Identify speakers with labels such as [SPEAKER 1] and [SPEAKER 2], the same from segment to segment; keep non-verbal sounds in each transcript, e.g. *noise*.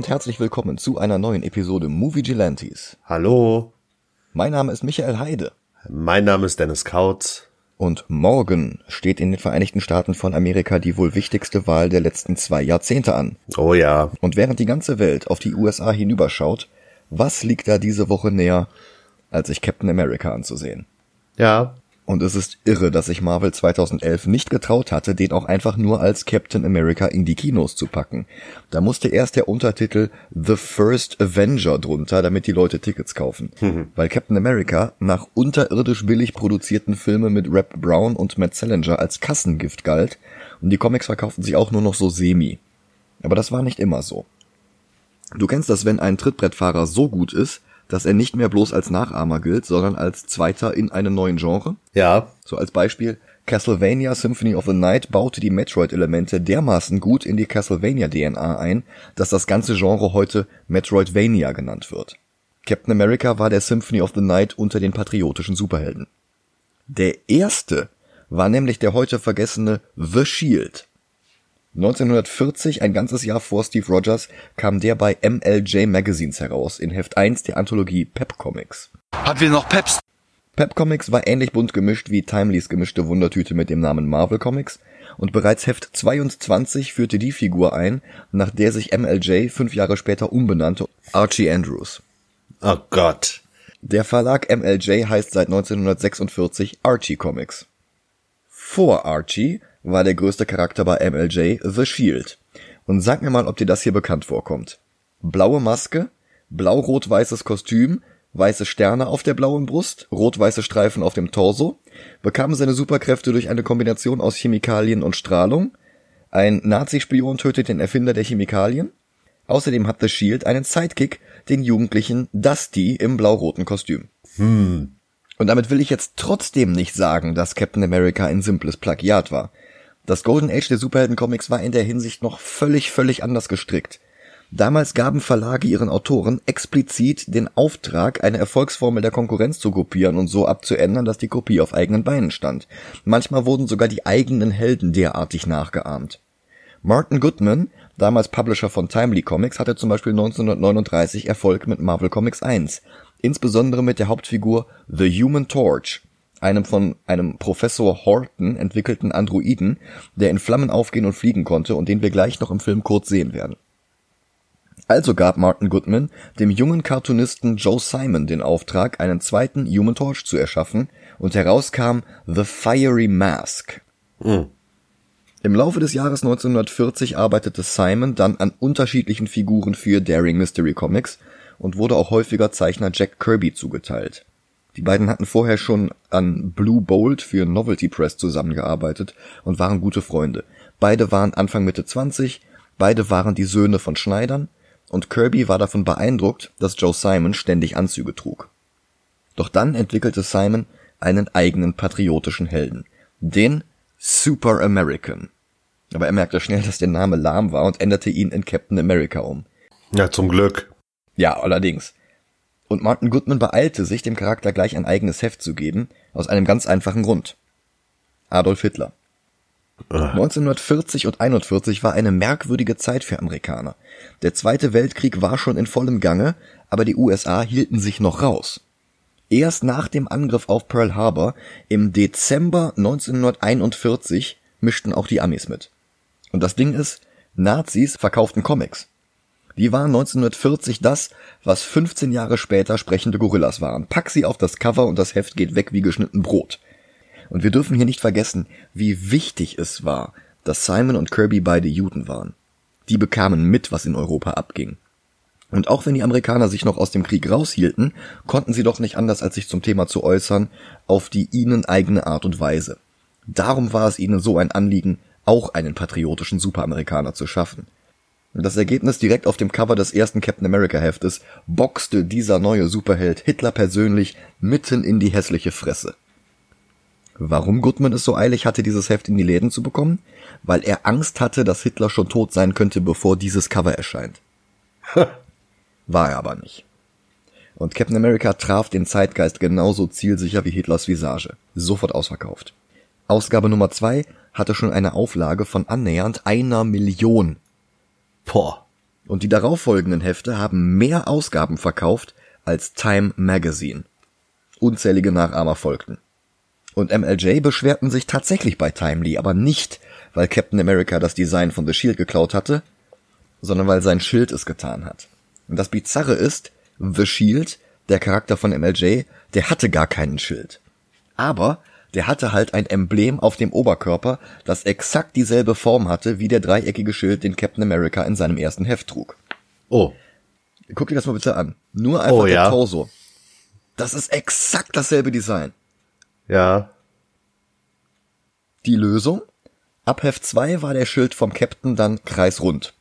[SPEAKER 1] Und herzlich willkommen zu einer neuen Episode Movie Gelantes.
[SPEAKER 2] Hallo,
[SPEAKER 1] Mein Name ist Michael Heide
[SPEAKER 2] mein Name ist Dennis Kautz.
[SPEAKER 1] und morgen steht in den Vereinigten Staaten von Amerika die wohl wichtigste Wahl der letzten zwei Jahrzehnte an.
[SPEAKER 2] Oh ja,
[SPEAKER 1] Und während die ganze Welt auf die USA hinüberschaut, was liegt da diese Woche näher, als sich Captain America anzusehen?
[SPEAKER 2] ja,
[SPEAKER 1] Und es ist irre, dass sich Marvel 2011 nicht getraut hatte, den auch einfach nur als Captain America in die Kinos zu packen. Da musste erst der Untertitel The First Avenger drunter, damit die Leute Tickets kaufen. Weil Captain America nach unterirdisch billig produzierten Filmen mit Rap Brown und Matt Salinger als Kassengift galt und die Comics verkauften sich auch nur noch so semi. Aber das war nicht immer so. Du kennst das, wenn ein Trittbrettfahrer so gut ist, dass er nicht mehr bloß als Nachahmer gilt, sondern als Zweiter in einem neuen Genre?
[SPEAKER 2] ja,
[SPEAKER 1] So als Beispiel, Castlevania Symphony of the Night baute die Metroid-Elemente dermaßen gut in die Castlevania-DNA ein, dass das ganze Genre heute Metroidvania genannt wird. Captain America war der Symphony of the Night unter den patriotischen Superhelden. Der erste war nämlich der heute vergessene The Shield. 1940, ein ganzes Jahr vor Steve Rogers, kam der bei MLJ Magazines heraus, in Heft 1 der Anthologie Pep Comics.
[SPEAKER 3] Hat wir noch Peps?
[SPEAKER 1] Pep Comics war ähnlich bunt gemischt wie Timelys gemischte Wundertüte mit dem Namen Marvel Comics und bereits Heft 22 führte die Figur ein, nach der sich MLJ fünf Jahre später umbenannte, Archie Andrews.
[SPEAKER 2] oh Gott.
[SPEAKER 1] Der Verlag MLJ heißt seit 1946 Archie Comics. Vor Archie war der größte Charakter bei MLJ The Shield. Und sag mir mal, ob dir das hier bekannt vorkommt. Blaue Maske, blau-rot-weißes Kostüm, weiße Sterne auf der blauen Brust, rot-weiße Streifen auf dem Torso, bekam seine Superkräfte durch eine Kombination aus Chemikalien und Strahlung, ein Nazi-Spion tötet den Erfinder der Chemikalien, außerdem hat The Shield einen Sidekick, den jugendlichen Dusty im blau-roten Kostüm. Und damit will ich jetzt trotzdem nicht sagen, dass Captain America ein simples Plagiat war. Das Golden Age der Superheldencomics war in der Hinsicht noch völlig, völlig anders gestrickt. Damals gaben Verlage ihren Autoren explizit den Auftrag, eine Erfolgsformel der Konkurrenz zu kopieren und so abzuändern, dass die Kopie auf eigenen Beinen stand. Manchmal wurden sogar die eigenen Helden derartig nachgeahmt. Martin Goodman, damals Publisher von Timely Comics, hatte zum Beispiel 1939 Erfolg mit Marvel Comics 1, insbesondere mit der Hauptfigur The Human Torch, einem von einem Professor Horton entwickelten Androiden, der in Flammen aufgehen und fliegen konnte und den wir gleich noch im Film kurz sehen werden. Also gab Martin Goodman dem jungen Cartoonisten Joe Simon den Auftrag, einen zweiten Human Torch zu erschaffen, und heraus kam The Fiery Mask. Im Laufe des Jahres 1940 arbeitete Simon dann an unterschiedlichen Figuren für Daring Mystery Comics und wurde auch häufiger Zeichner Jack Kirby zugeteilt. Die beiden hatten vorher schon an Blue Bolt für Novelty Press zusammengearbeitet und waren gute Freunde. Beide waren Anfang Mitte 20, beide waren die Söhne von Schneidern und Kirby war davon beeindruckt, dass Joe Simon ständig Anzüge trug. Doch dann entwickelte Simon einen eigenen patriotischen Helden, den Super American. Aber er merkte schnell, dass der Name lahm war und änderte ihn in Captain America um.
[SPEAKER 2] Ja, zum Glück.
[SPEAKER 1] Ja, allerdings. Und Martin Goodman beeilte sich, dem Charakter gleich ein eigenes Heft zu geben, aus einem ganz einfachen Grund. Adolf Hitler. 1940 und 41 war eine merkwürdige Zeit für Amerikaner. Der Zweite Weltkrieg war schon in vollem Gange, aber die USA hielten sich noch raus. Erst nach dem Angriff auf Pearl Harbor im Dezember 1941 mischten auch die Amis mit. Und das Ding ist, Nazis verkauften Comics. Die waren 1940 das, was 15 Jahre später sprechende Gorillas waren. Pack sie auf das Cover und das Heft geht weg wie geschnitten Brot. Und wir dürfen hier nicht vergessen, wie wichtig es war, dass Simon und Kirby beide Juden waren. Die bekamen mit, was in Europa abging. Und auch wenn die Amerikaner sich noch aus dem Krieg raushielten, konnten sie doch nicht anders, als sich zum Thema zu äußern, auf die ihnen eigene Art und Weise. Darum war es ihnen so ein Anliegen, auch einen patriotischen Superamerikaner zu schaffen. Das Ergebnis direkt auf dem Cover des ersten Captain America Heftes boxte dieser neue Superheld Hitler persönlich mitten in die hässliche Fresse. Warum Goodman es so eilig hatte, dieses Heft in die Läden zu bekommen? Weil er Angst hatte, dass Hitler schon tot sein könnte, bevor dieses Cover erscheint. War er aber nicht. Und Captain America traf den Zeitgeist genauso zielsicher wie Hitlers Visage. Sofort ausverkauft. Ausgabe Nummer zwei hatte schon eine Auflage von annähernd einer Million.
[SPEAKER 2] Boah.
[SPEAKER 1] Und die darauffolgenden Hefte haben mehr Ausgaben verkauft als Time Magazine. Unzählige Nachahmer folgten. Und MLJ beschwerten sich tatsächlich bei Timely, aber nicht, weil Captain America das Design von The Shield geklaut hatte, sondern weil sein Schild es getan hat. Und das Bizarre ist, The Shield, der Charakter von MLJ, der hatte gar keinen Schild. Aber der hatte halt ein Emblem auf dem Oberkörper, das exakt dieselbe Form hatte wie der dreieckige Schild, den Captain America in seinem ersten Heft trug.
[SPEAKER 2] Oh.
[SPEAKER 1] Guck dir das mal bitte an. Nur einfach
[SPEAKER 2] Oh,
[SPEAKER 1] der
[SPEAKER 2] ja.
[SPEAKER 1] Torso. Das ist exakt dasselbe Design.
[SPEAKER 2] Ja.
[SPEAKER 1] Die Lösung? Ab Heft 2 war der Schild vom Captain dann kreisrund.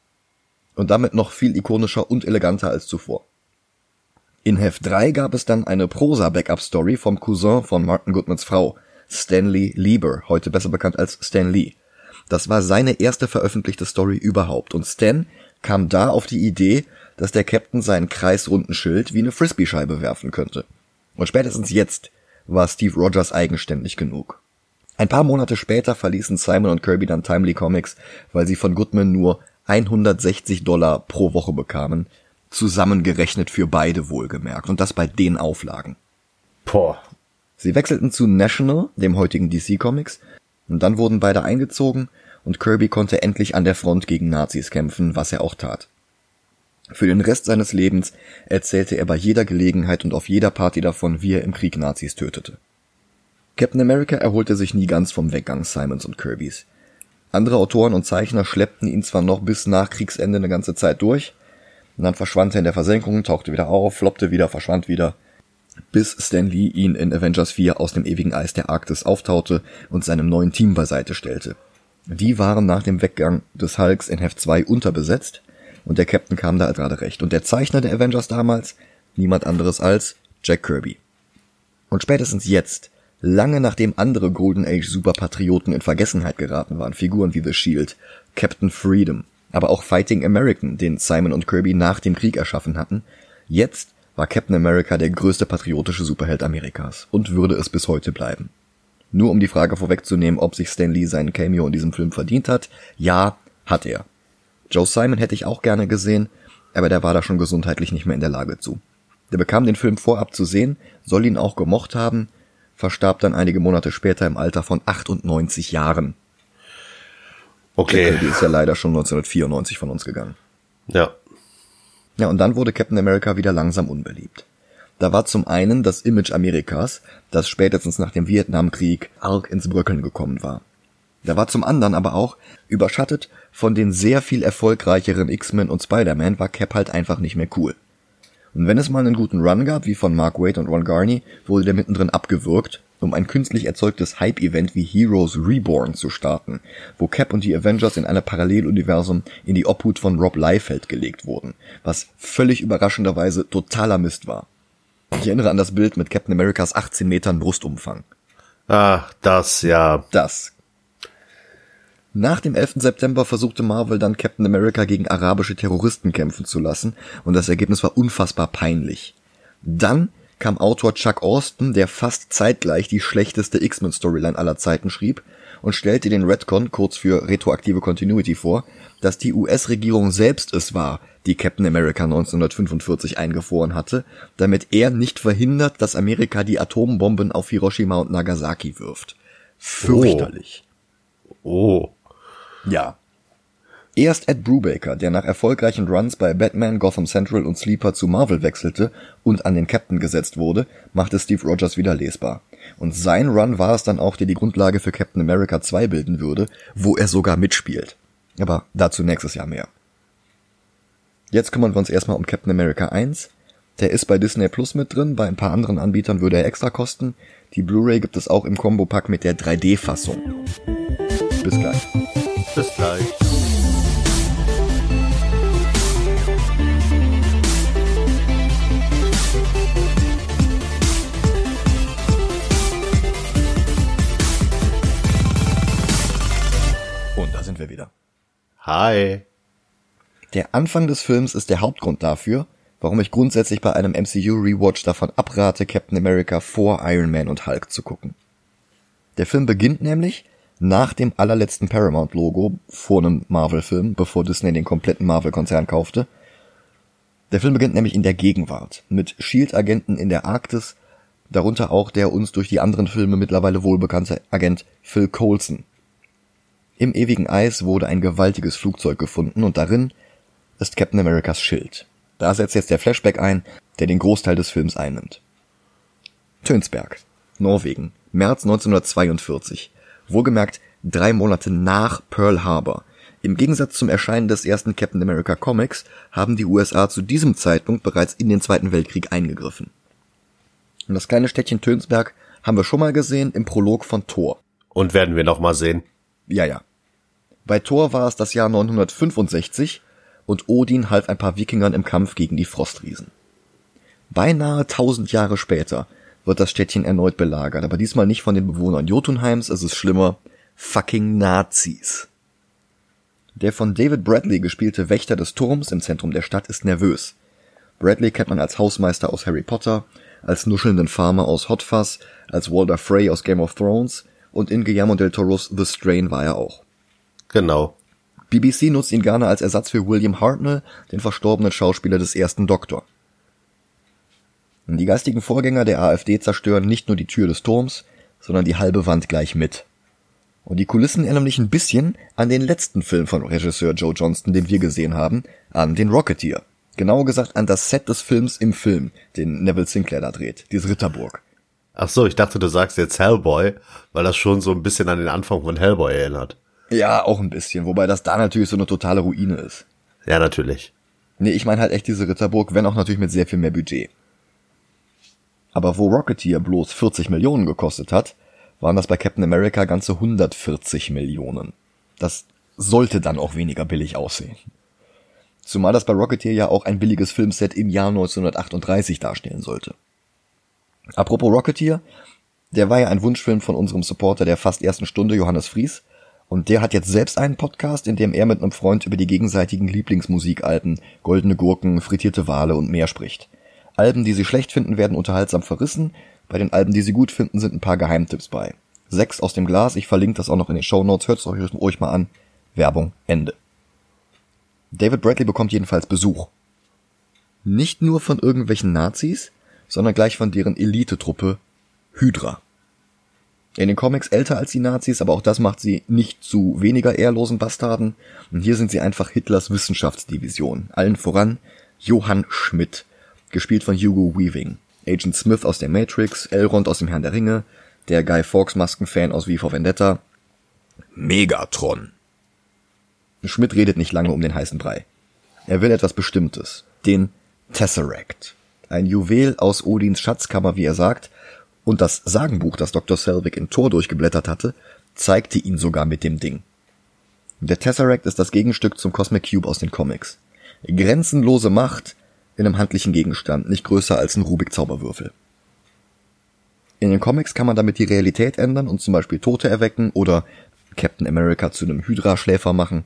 [SPEAKER 1] Und damit noch viel ikonischer und eleganter als zuvor. In Heft 3 gab es dann eine Prosa-Backup-Story vom Cousin von Martin Goodmans Frau, Stanley Lieber, heute besser bekannt als Stan Lee. Das war seine erste veröffentlichte Story überhaupt und Stan kam da auf die Idee, dass der Captain seinen kreisrunden Schild wie eine Frisbee-Scheibe werfen könnte. Und spätestens jetzt war Steve Rogers eigenständig genug. Ein paar Monate später verließen Simon und Kirby dann Timely Comics, weil sie von Goodman nur 160 Dollar pro Woche bekamen, zusammengerechnet für beide wohlgemerkt, und das bei den Auflagen.
[SPEAKER 2] Boah.
[SPEAKER 1] Sie wechselten zu National, dem heutigen DC Comics, und dann wurden beide eingezogen und Kirby konnte endlich an der Front gegen Nazis kämpfen, was er auch tat. Für den Rest seines Lebens erzählte er bei jeder Gelegenheit und auf jeder Party davon, wie er im Krieg Nazis tötete. Captain America erholte sich nie ganz vom Weggang Simons und Kirbys. Andere Autoren und Zeichner schleppten ihn zwar noch bis nach Kriegsende eine ganze Zeit durch, und dann verschwand er in der Versenkung, tauchte wieder auf, floppte wieder, verschwand wieder, bis Stan Lee ihn in Avengers 4 aus dem ewigen Eis der Arktis auftaute und seinem neuen Team beiseite stellte. Die waren nach dem Weggang des Hulks in Heft 2 unterbesetzt und der Captain kam da gerade recht. Und der Zeichner der Avengers damals, niemand anderes als Jack Kirby. Und spätestens jetzt, lange nachdem andere Golden Age Superpatrioten in Vergessenheit geraten waren, Figuren wie The Shield, Captain Freedom, aber auch Fighting American, den Simon und Kirby nach dem Krieg erschaffen hatten, jetzt war Captain America der größte patriotische Superheld Amerikas und würde es bis heute bleiben. Nur um die Frage vorwegzunehmen, ob sich Stan Lee seinen Cameo in diesem Film verdient hat, ja, hat er. Joe Simon hätte ich auch gerne gesehen, aber der war da schon gesundheitlich nicht mehr in der Lage zu. Der bekam den Film vorab zu sehen, soll ihn auch gemocht haben, verstarb dann einige Monate später im Alter von 98 Jahren.
[SPEAKER 2] Okay.
[SPEAKER 1] Die ist ja leider schon 1994 von uns gegangen.
[SPEAKER 2] Ja.
[SPEAKER 1] Ja, und dann wurde Captain America wieder langsam unbeliebt. Da war zum einen das Image Amerikas, das spätestens nach dem Vietnamkrieg arg ins Bröckeln gekommen war. Da war zum anderen aber auch, überschattet von den sehr viel erfolgreicheren X-Men und Spider-Man, war Cap halt einfach nicht mehr cool. Und wenn es mal einen guten Run gab, wie von Mark Waid und Ron Garney, wurde der mittendrin abgewürgt, um ein künstlich erzeugtes Hype-Event wie Heroes Reborn zu starten, wo Cap und die Avengers in einem Paralleluniversum in die Obhut von Rob Liefeld gelegt wurden, was völlig überraschenderweise totaler Mist war. Ich erinnere an das Bild mit Captain Americas 18 Metern Brustumfang.
[SPEAKER 2] Ah, das, ja.
[SPEAKER 1] Das. Nach dem 11. September versuchte Marvel dann Captain America gegen arabische Terroristen kämpfen zu lassen und das Ergebnis war unfassbar peinlich. Dann kam Autor Chuck Austin, der fast zeitgleich die schlechteste X-Men-Storyline aller Zeiten schrieb und stellte den Redcon, kurz für retroaktive Continuity, vor, dass die US-Regierung selbst es war, die Captain America 1945 eingefroren hatte, damit er nicht verhindert, dass Amerika die Atombomben auf Hiroshima und Nagasaki wirft. Fürchterlich.
[SPEAKER 2] Oh.
[SPEAKER 1] Ja. Erst Ed Brubaker, der nach erfolgreichen Runs bei Batman, Gotham Central und Sleeper zu Marvel wechselte und an den Captain gesetzt wurde, machte Steve Rogers wieder lesbar. Und sein Run war es dann auch, der die Grundlage für Captain America 2 bilden würde, wo er sogar mitspielt. Aber dazu nächstes Jahr mehr. Jetzt kümmern wir uns erstmal um Captain America 1. Der ist bei Disney Plus mit drin, bei ein paar anderen Anbietern würde er extra kosten. Die Blu-ray gibt es auch im Combo-Pack mit der 3D-Fassung. Bis gleich.
[SPEAKER 2] Bis gleich. Hi.
[SPEAKER 1] Der Anfang des Films ist der Hauptgrund dafür, warum ich grundsätzlich bei einem MCU-Rewatch davon abrate, Captain America vor Iron Man und Hulk zu gucken. Der Film beginnt nämlich nach dem allerletzten Paramount-Logo vor einem Marvel-Film, bevor Disney den kompletten Marvel-Konzern kaufte, Der Film beginnt nämlich in der Gegenwart, mit Shield-Agenten in der Arktis, darunter auch der uns durch die anderen Filme mittlerweile wohlbekannte Agent Phil Coulson. Im ewigen Eis wurde ein gewaltiges Flugzeug gefunden und darin ist Captain Americas Schild. Da setzt jetzt der Flashback ein, der den Großteil des Films einnimmt. Tönsberg, Norwegen, März 1942. Wohlgemerkt drei Monate nach Pearl Harbor. Im Gegensatz zum Erscheinen des ersten Captain America Comics haben die USA zu diesem Zeitpunkt bereits in den Zweiten Weltkrieg eingegriffen. Und das kleine Städtchen Tönsberg haben wir schon mal gesehen im Prolog von Thor.
[SPEAKER 2] Und werden wir noch mal sehen.
[SPEAKER 1] Ja, ja. Bei Thor war es das Jahr 965 und Odin half ein paar Wikingern im Kampf gegen die Frostriesen. Beinahe tausend Jahre später wird das Städtchen erneut belagert, aber diesmal nicht von den Bewohnern Jotunheims, es ist schlimmer, fucking Nazis. Der von David Bradley gespielte Wächter des Turms im Zentrum der Stadt ist nervös. Bradley kennt man als Hausmeister aus Harry Potter, als nuschelnden Farmer aus Hot als Walder Frey aus Game of Thrones und in Guillermo del Toros The Strain war er auch.
[SPEAKER 2] Genau.
[SPEAKER 1] BBC nutzt ihn gerne als Ersatz für William Hartnell, den verstorbenen Schauspieler des ersten Doktor. Die geistigen Vorgänger der AfD zerstören nicht nur die Tür des Turms, sondern die halbe Wand gleich mit. Und die Kulissen erinnern mich ein bisschen an den letzten Film von Regisseur Joe Johnston, den wir gesehen haben, an den Rocketeer. Genauer gesagt an das Set des Films im Film, den Neville Sinclair da dreht, dieses Ritterburg.
[SPEAKER 2] Ach so, ich dachte, du sagst jetzt Hellboy, weil das schon so ein bisschen an den Anfang von Hellboy erinnert.
[SPEAKER 1] Ja, auch ein bisschen, wobei das da natürlich so eine totale Ruine ist.
[SPEAKER 2] Ja, natürlich.
[SPEAKER 1] Nee, ich meine halt echt diese Ritterburg, wenn auch natürlich mit sehr viel mehr Budget. Aber wo Rocketeer bloß 40 Millionen gekostet hat, waren das bei Captain America ganze 140 Millionen. Das sollte dann auch weniger billig aussehen. Zumal das bei Rocketeer ja auch ein billiges Filmset im Jahr 1938 darstellen sollte. Apropos Rocketeer, der war ja ein Wunschfilm von unserem Supporter der fast ersten Stunde, Johannes Fries, und der hat jetzt selbst einen Podcast, in dem er mit einem Freund über die gegenseitigen Lieblingsmusikalben Goldene Gurken, Frittierte Wale und mehr spricht. Alben, die sie schlecht finden, werden unterhaltsam verrissen, bei den Alben, die sie gut finden, sind ein paar Geheimtipps bei. Sechs aus dem Glas, ich verlinke das auch noch in den Show Notes, hört es euch ruhig mal an. Werbung, Ende. David Bradley bekommt jedenfalls Besuch. Nicht nur von irgendwelchen Nazis, sondern gleich von deren Elitetruppe Hydra. In den Comics älter als die Nazis, aber auch das macht sie nicht zu weniger ehrlosen Bastarden. Und hier sind sie einfach Hitlers Wissenschaftsdivision. Allen voran Johann Schmidt, gespielt von Hugo Weaving. Agent Smith aus der Matrix, Elrond aus dem Herrn der Ringe, der Guy Fawkes Maskenfan aus V for Vendetta. Megatron. Schmidt redet nicht lange um den heißen Brei. Er will etwas Bestimmtes. Den Tesseract. Ein Juwel aus Odins Schatzkammer, wie er sagt, und das Sagenbuch, das Dr. Selvig in Tor durchgeblättert hatte, zeigte ihn sogar mit dem Ding. Der Tesseract ist das Gegenstück zum Cosmic Cube aus den Comics. Grenzenlose Macht, in einem handlichen Gegenstand, nicht größer als ein Rubik-Zauberwürfel. In den Comics kann man damit die Realität ändern und zum Beispiel Tote erwecken oder Captain America zu einem Hydra-Schläfer machen.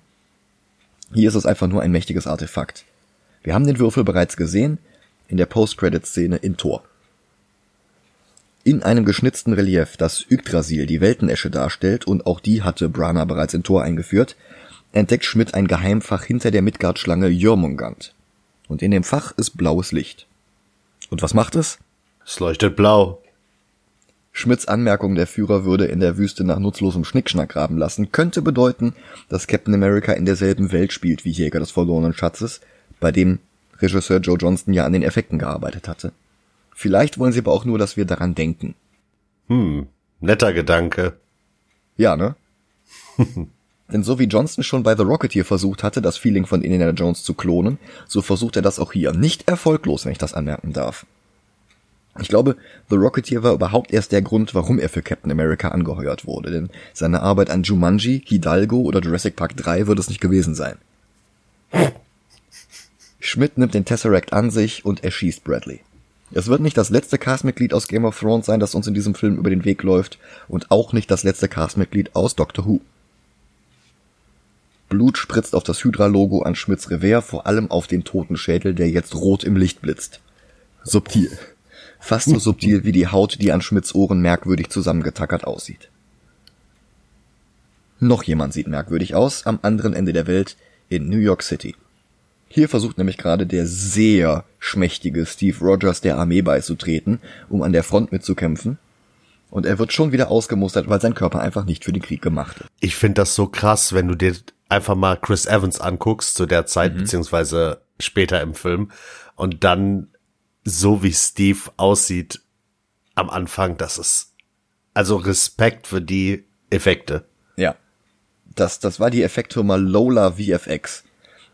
[SPEAKER 1] Hier ist es einfach nur ein mächtiges Artefakt. Wir haben den Würfel bereits gesehen in der Post-Credit-Szene in Thor. In einem geschnitzten Relief, das Yggdrasil, die Weltenesche darstellt, und auch die hatte Brana bereits in Thor eingeführt, entdeckt Schmidt ein Geheimfach hinter der Midgard-Schlange Jörmungand und in dem Fach ist blaues Licht. Und was macht es?
[SPEAKER 2] Es leuchtet blau.
[SPEAKER 1] Schmidts Anmerkung, der Führer würde in der Wüste nach nutzlosem Schnickschnack graben lassen, könnte bedeuten, dass Captain America in derselben Welt spielt wie Jäger des verlorenen Schatzes, bei dem Regisseur Joe Johnston ja an den Effekten gearbeitet hatte. Vielleicht wollen sie aber auch nur, dass wir daran denken.
[SPEAKER 2] Hm, netter Gedanke.
[SPEAKER 1] Ja, ne? *laughs* Denn so wie Johnston schon bei The Rocketeer versucht hatte, das Feeling von Indiana Jones zu klonen, so versucht er das auch hier. Nicht erfolglos, wenn ich das anmerken darf. Ich glaube, The Rocketeer war überhaupt erst der Grund, warum er für Captain America angeheuert wurde, denn seine Arbeit an Jumanji, Hidalgo oder Jurassic Park 3 würde es nicht gewesen sein. *laughs* Schmidt nimmt den Tesseract an sich und erschießt Bradley. Es wird nicht das letzte Castmitglied aus Game of Thrones sein, das uns in diesem Film über den Weg läuft, und auch nicht das letzte Castmitglied aus Doctor Who. Blut spritzt auf das Hydra-Logo an Schmidts Revers, vor allem auf den toten Schädel, der jetzt rot im Licht blitzt. Subtil. Fast so subtil wie die Haut, die an Schmidts Ohren merkwürdig zusammengetackert aussieht. Noch jemand sieht merkwürdig aus, am anderen Ende der Welt, in New York City. Hier versucht nämlich gerade der sehr schmächtige Steve Rogers der Armee beizutreten, um an der Front mitzukämpfen. Und er wird schon wieder ausgemustert, weil sein Körper einfach nicht für den Krieg gemacht ist.
[SPEAKER 2] Ich finde das so krass, wenn du dir einfach mal Chris Evans anguckst zu der Zeit, mhm. beziehungsweise später im Film, und dann so wie Steve aussieht am Anfang, das ist also Respekt für die Effekte.
[SPEAKER 1] Ja. Das, das war die Effektfirma Lola VFX.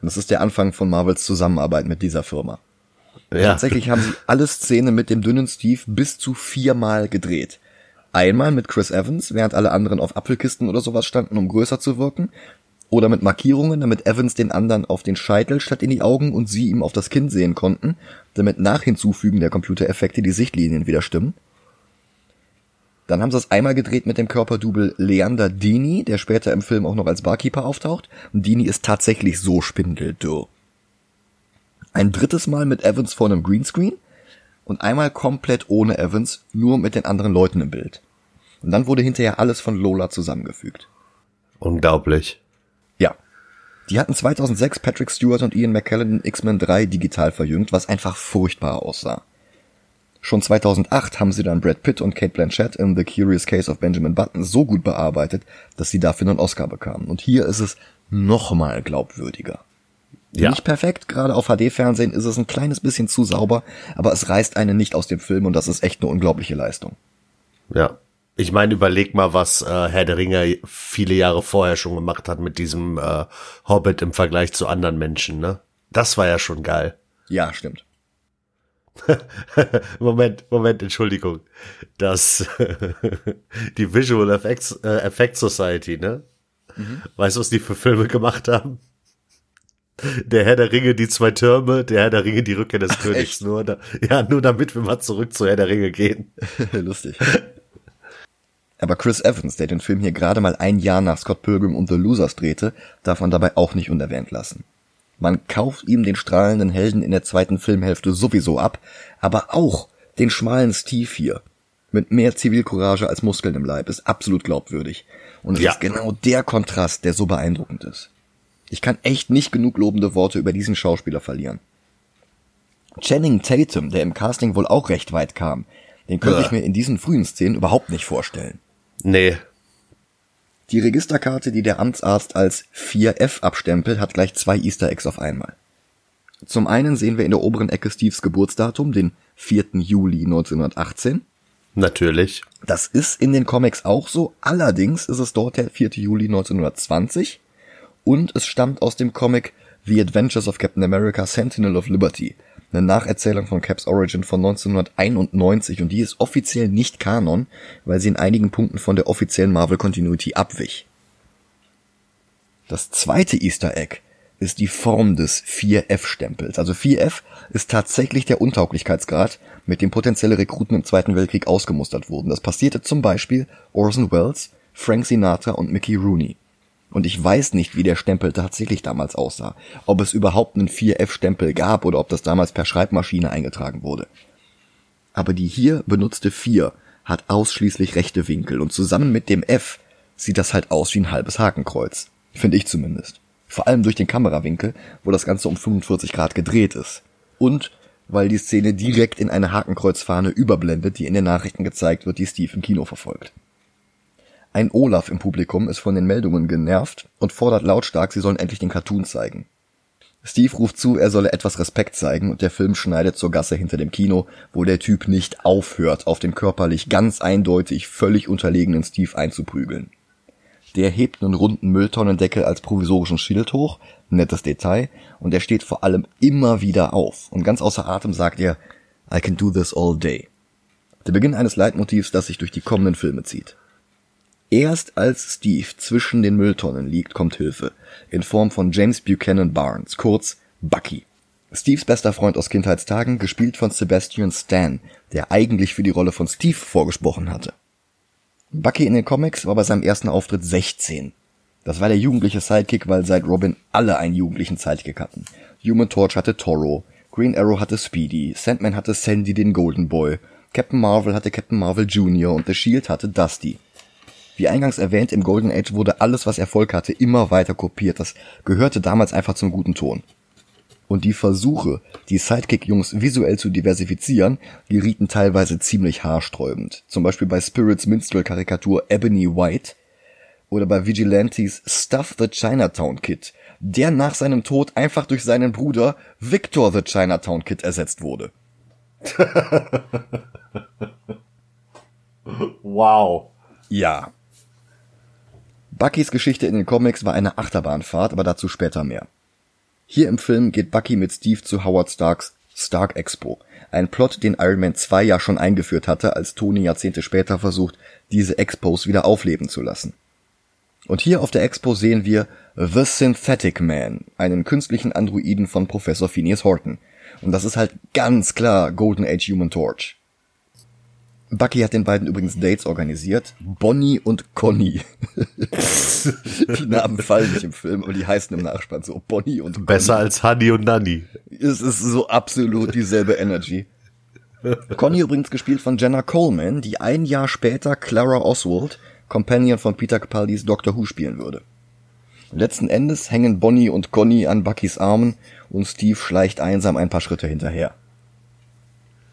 [SPEAKER 1] Und das ist der Anfang von Marvels Zusammenarbeit mit dieser Firma. Ja. Tatsächlich haben sie alle Szenen mit dem dünnen Steve bis zu viermal gedreht. Einmal mit Chris Evans, während alle anderen auf Apfelkisten oder sowas standen, um größer zu wirken. Oder mit Markierungen, damit Evans den anderen auf den Scheitel statt in die Augen und sie ihm auf das Kinn sehen konnten, damit nach Hinzufügen der Computereffekte die Sichtlinien wieder stimmen. Dann haben sie es einmal gedreht mit dem Körperdouble Leander Dini, der später im Film auch noch als Barkeeper auftaucht. Und Dini ist tatsächlich so spindeldürr. Ein drittes Mal mit Evans vor einem Greenscreen und einmal komplett ohne Evans, nur mit den anderen Leuten im Bild. Und dann wurde hinterher alles von Lola zusammengefügt.
[SPEAKER 2] Unglaublich.
[SPEAKER 1] Ja. Die hatten 2006 Patrick Stewart und Ian McKellen in X-Men 3 digital verjüngt, was einfach furchtbar aussah. Schon 2008 haben sie dann Brad Pitt und Kate Blanchett in The Curious Case of Benjamin Button so gut bearbeitet, dass sie dafür einen Oscar bekamen. Und hier ist es nochmal glaubwürdiger. Ja. Nicht perfekt, gerade auf HD-Fernsehen ist es ein kleines bisschen zu sauber, aber es reißt einen nicht aus dem Film und das ist echt eine unglaubliche Leistung.
[SPEAKER 2] Ja. Ich meine, überleg mal, was äh, Herr der Ringe viele Jahre vorher schon gemacht hat mit diesem äh, Hobbit im Vergleich zu anderen Menschen, ne? Das war ja schon geil.
[SPEAKER 1] Ja, stimmt. *laughs*
[SPEAKER 2] Moment, Moment, Entschuldigung. Das *laughs* die Visual Effects, äh, Effect Society, ne? Mhm. Weißt du, was die für Filme gemacht haben? Der Herr der Ringe, die zwei Türme, der Herr der Ringe, die Rückkehr des Ach, Königs. Echt? Nur, da, ja, nur damit wir mal zurück zu Herr der Ringe gehen. *laughs*
[SPEAKER 1] Lustig. Aber Chris Evans, der den Film hier gerade mal ein Jahr nach Scott Pilgrim und The Losers drehte, darf man dabei auch nicht unerwähnt lassen. Man kauft ihm den strahlenden Helden in der zweiten Filmhälfte sowieso ab, aber auch den schmalen Steve hier. Mit mehr Zivilcourage als Muskeln im Leib ist absolut glaubwürdig. Und es ja. ist genau der Kontrast, der so beeindruckend ist. Ich kann echt nicht genug lobende Worte über diesen Schauspieler verlieren. Channing Tatum, der im Casting wohl auch recht weit kam, den könnte ja. ich mir in diesen frühen Szenen überhaupt nicht vorstellen.
[SPEAKER 2] Nee,
[SPEAKER 1] die Registerkarte, die der Amtsarzt als 4F abstempelt, hat gleich zwei Easter Eggs auf einmal. Zum einen sehen wir in der oberen Ecke Steves Geburtsdatum, den 4. Juli 1918.
[SPEAKER 2] Natürlich.
[SPEAKER 1] Das ist in den Comics auch so, allerdings ist es dort der 4. Juli 1920 und es stammt aus dem Comic The Adventures of Captain America Sentinel of Liberty, eine Nacherzählung von Caps Origin von 1991 und die ist offiziell nicht Kanon, weil sie in einigen Punkten von der offiziellen Marvel Continuity abwich. Das zweite Easter Egg ist die Form des 4F-Stempels. Also 4F ist tatsächlich der Untauglichkeitsgrad, mit dem potenzielle Rekruten im Zweiten Weltkrieg ausgemustert wurden. Das passierte zum Beispiel Orson Welles, Frank Sinatra und Mickey Rooney. Und ich weiß nicht, wie der Stempel tatsächlich damals aussah. Ob es überhaupt einen 4F-Stempel gab oder ob das damals per Schreibmaschine eingetragen wurde. Aber die hier benutzte 4 hat ausschließlich rechte Winkel und zusammen mit dem F sieht das halt aus wie ein halbes Hakenkreuz. Finde ich zumindest. Vor allem durch den Kamerawinkel, wo das Ganze um 45 Grad gedreht ist. Und weil die Szene direkt in eine Hakenkreuzfahne überblendet, die in den Nachrichten gezeigt wird, die Steve im Kino verfolgt. Ein Olaf im Publikum ist von den Meldungen genervt und fordert lautstark, sie sollen endlich den Cartoon zeigen. Steve ruft zu, er solle etwas Respekt zeigen und der Film schneidet zur Gasse hinter dem Kino, wo der Typ nicht aufhört, auf den körperlich ganz eindeutig völlig unterlegenen Steve einzuprügeln. Der hebt einen runden Mülltonnendeckel als provisorischen Schild hoch, nettes Detail, und er steht vor allem immer wieder auf. Und ganz außer Atem sagt er, I can do this all day. Der Beginn eines Leitmotivs, das sich durch die kommenden Filme zieht. Erst als Steve zwischen den Mülltonnen liegt, kommt Hilfe. In Form von James Buchanan Barnes, kurz Bucky. Steves bester Freund aus Kindheitstagen, gespielt von Sebastian Stan, der eigentlich für die Rolle von Steve vorgesprochen hatte. Bucky in den Comics war bei seinem ersten Auftritt 16. Das war der jugendliche Sidekick, weil seit Robin alle einen jugendlichen Sidekick hatten. Human Torch hatte Toro, Green Arrow hatte Speedy, Sandman hatte Sandy den Golden Boy, Captain Marvel hatte Captain Marvel Jr. und The Shield hatte Dusty. Wie eingangs erwähnt, im Golden Age wurde alles, was Erfolg hatte, immer weiter kopiert. Das gehörte damals einfach zum guten Ton. Und die Versuche, die Sidekick-Jungs visuell zu diversifizieren, gerieten teilweise ziemlich haarsträubend. Zum Beispiel bei Spirits Minstrel-Karikatur Ebony White oder bei Vigilantes Stuff the Chinatown Kid, der nach seinem Tod einfach durch seinen Bruder Victor the Chinatown Kid ersetzt wurde. *laughs*
[SPEAKER 2] wow.
[SPEAKER 1] Ja. Buckys Geschichte in den Comics war eine Achterbahnfahrt, aber dazu später mehr. Hier im Film geht Bucky mit Steve zu Howard Starks Stark Expo. Ein Plot, den Iron Man 2 ja schon eingeführt hatte, als Tony Jahrzehnte später versucht, diese Expos wieder aufleben zu lassen. Und hier auf der Expo sehen wir The Synthetic Man, einen künstlichen Androiden von Professor Phineas Horton. Und das ist halt ganz klar Golden Age Human Torch. Bucky hat den beiden übrigens Dates organisiert. Bonnie und Conny. *laughs* die Namen fallen nicht im Film und die heißen im Nachspann so Bonnie und Conny.
[SPEAKER 2] Besser als Honey und Nanny.
[SPEAKER 1] Es ist so absolut dieselbe Energy. Conny übrigens gespielt von Jenna Coleman, die ein Jahr später Clara Oswald, Companion von Peter Capaldis Doctor Who spielen würde. Letzten Endes hängen Bonnie und Conny an Buckys Armen und Steve schleicht einsam ein paar Schritte hinterher.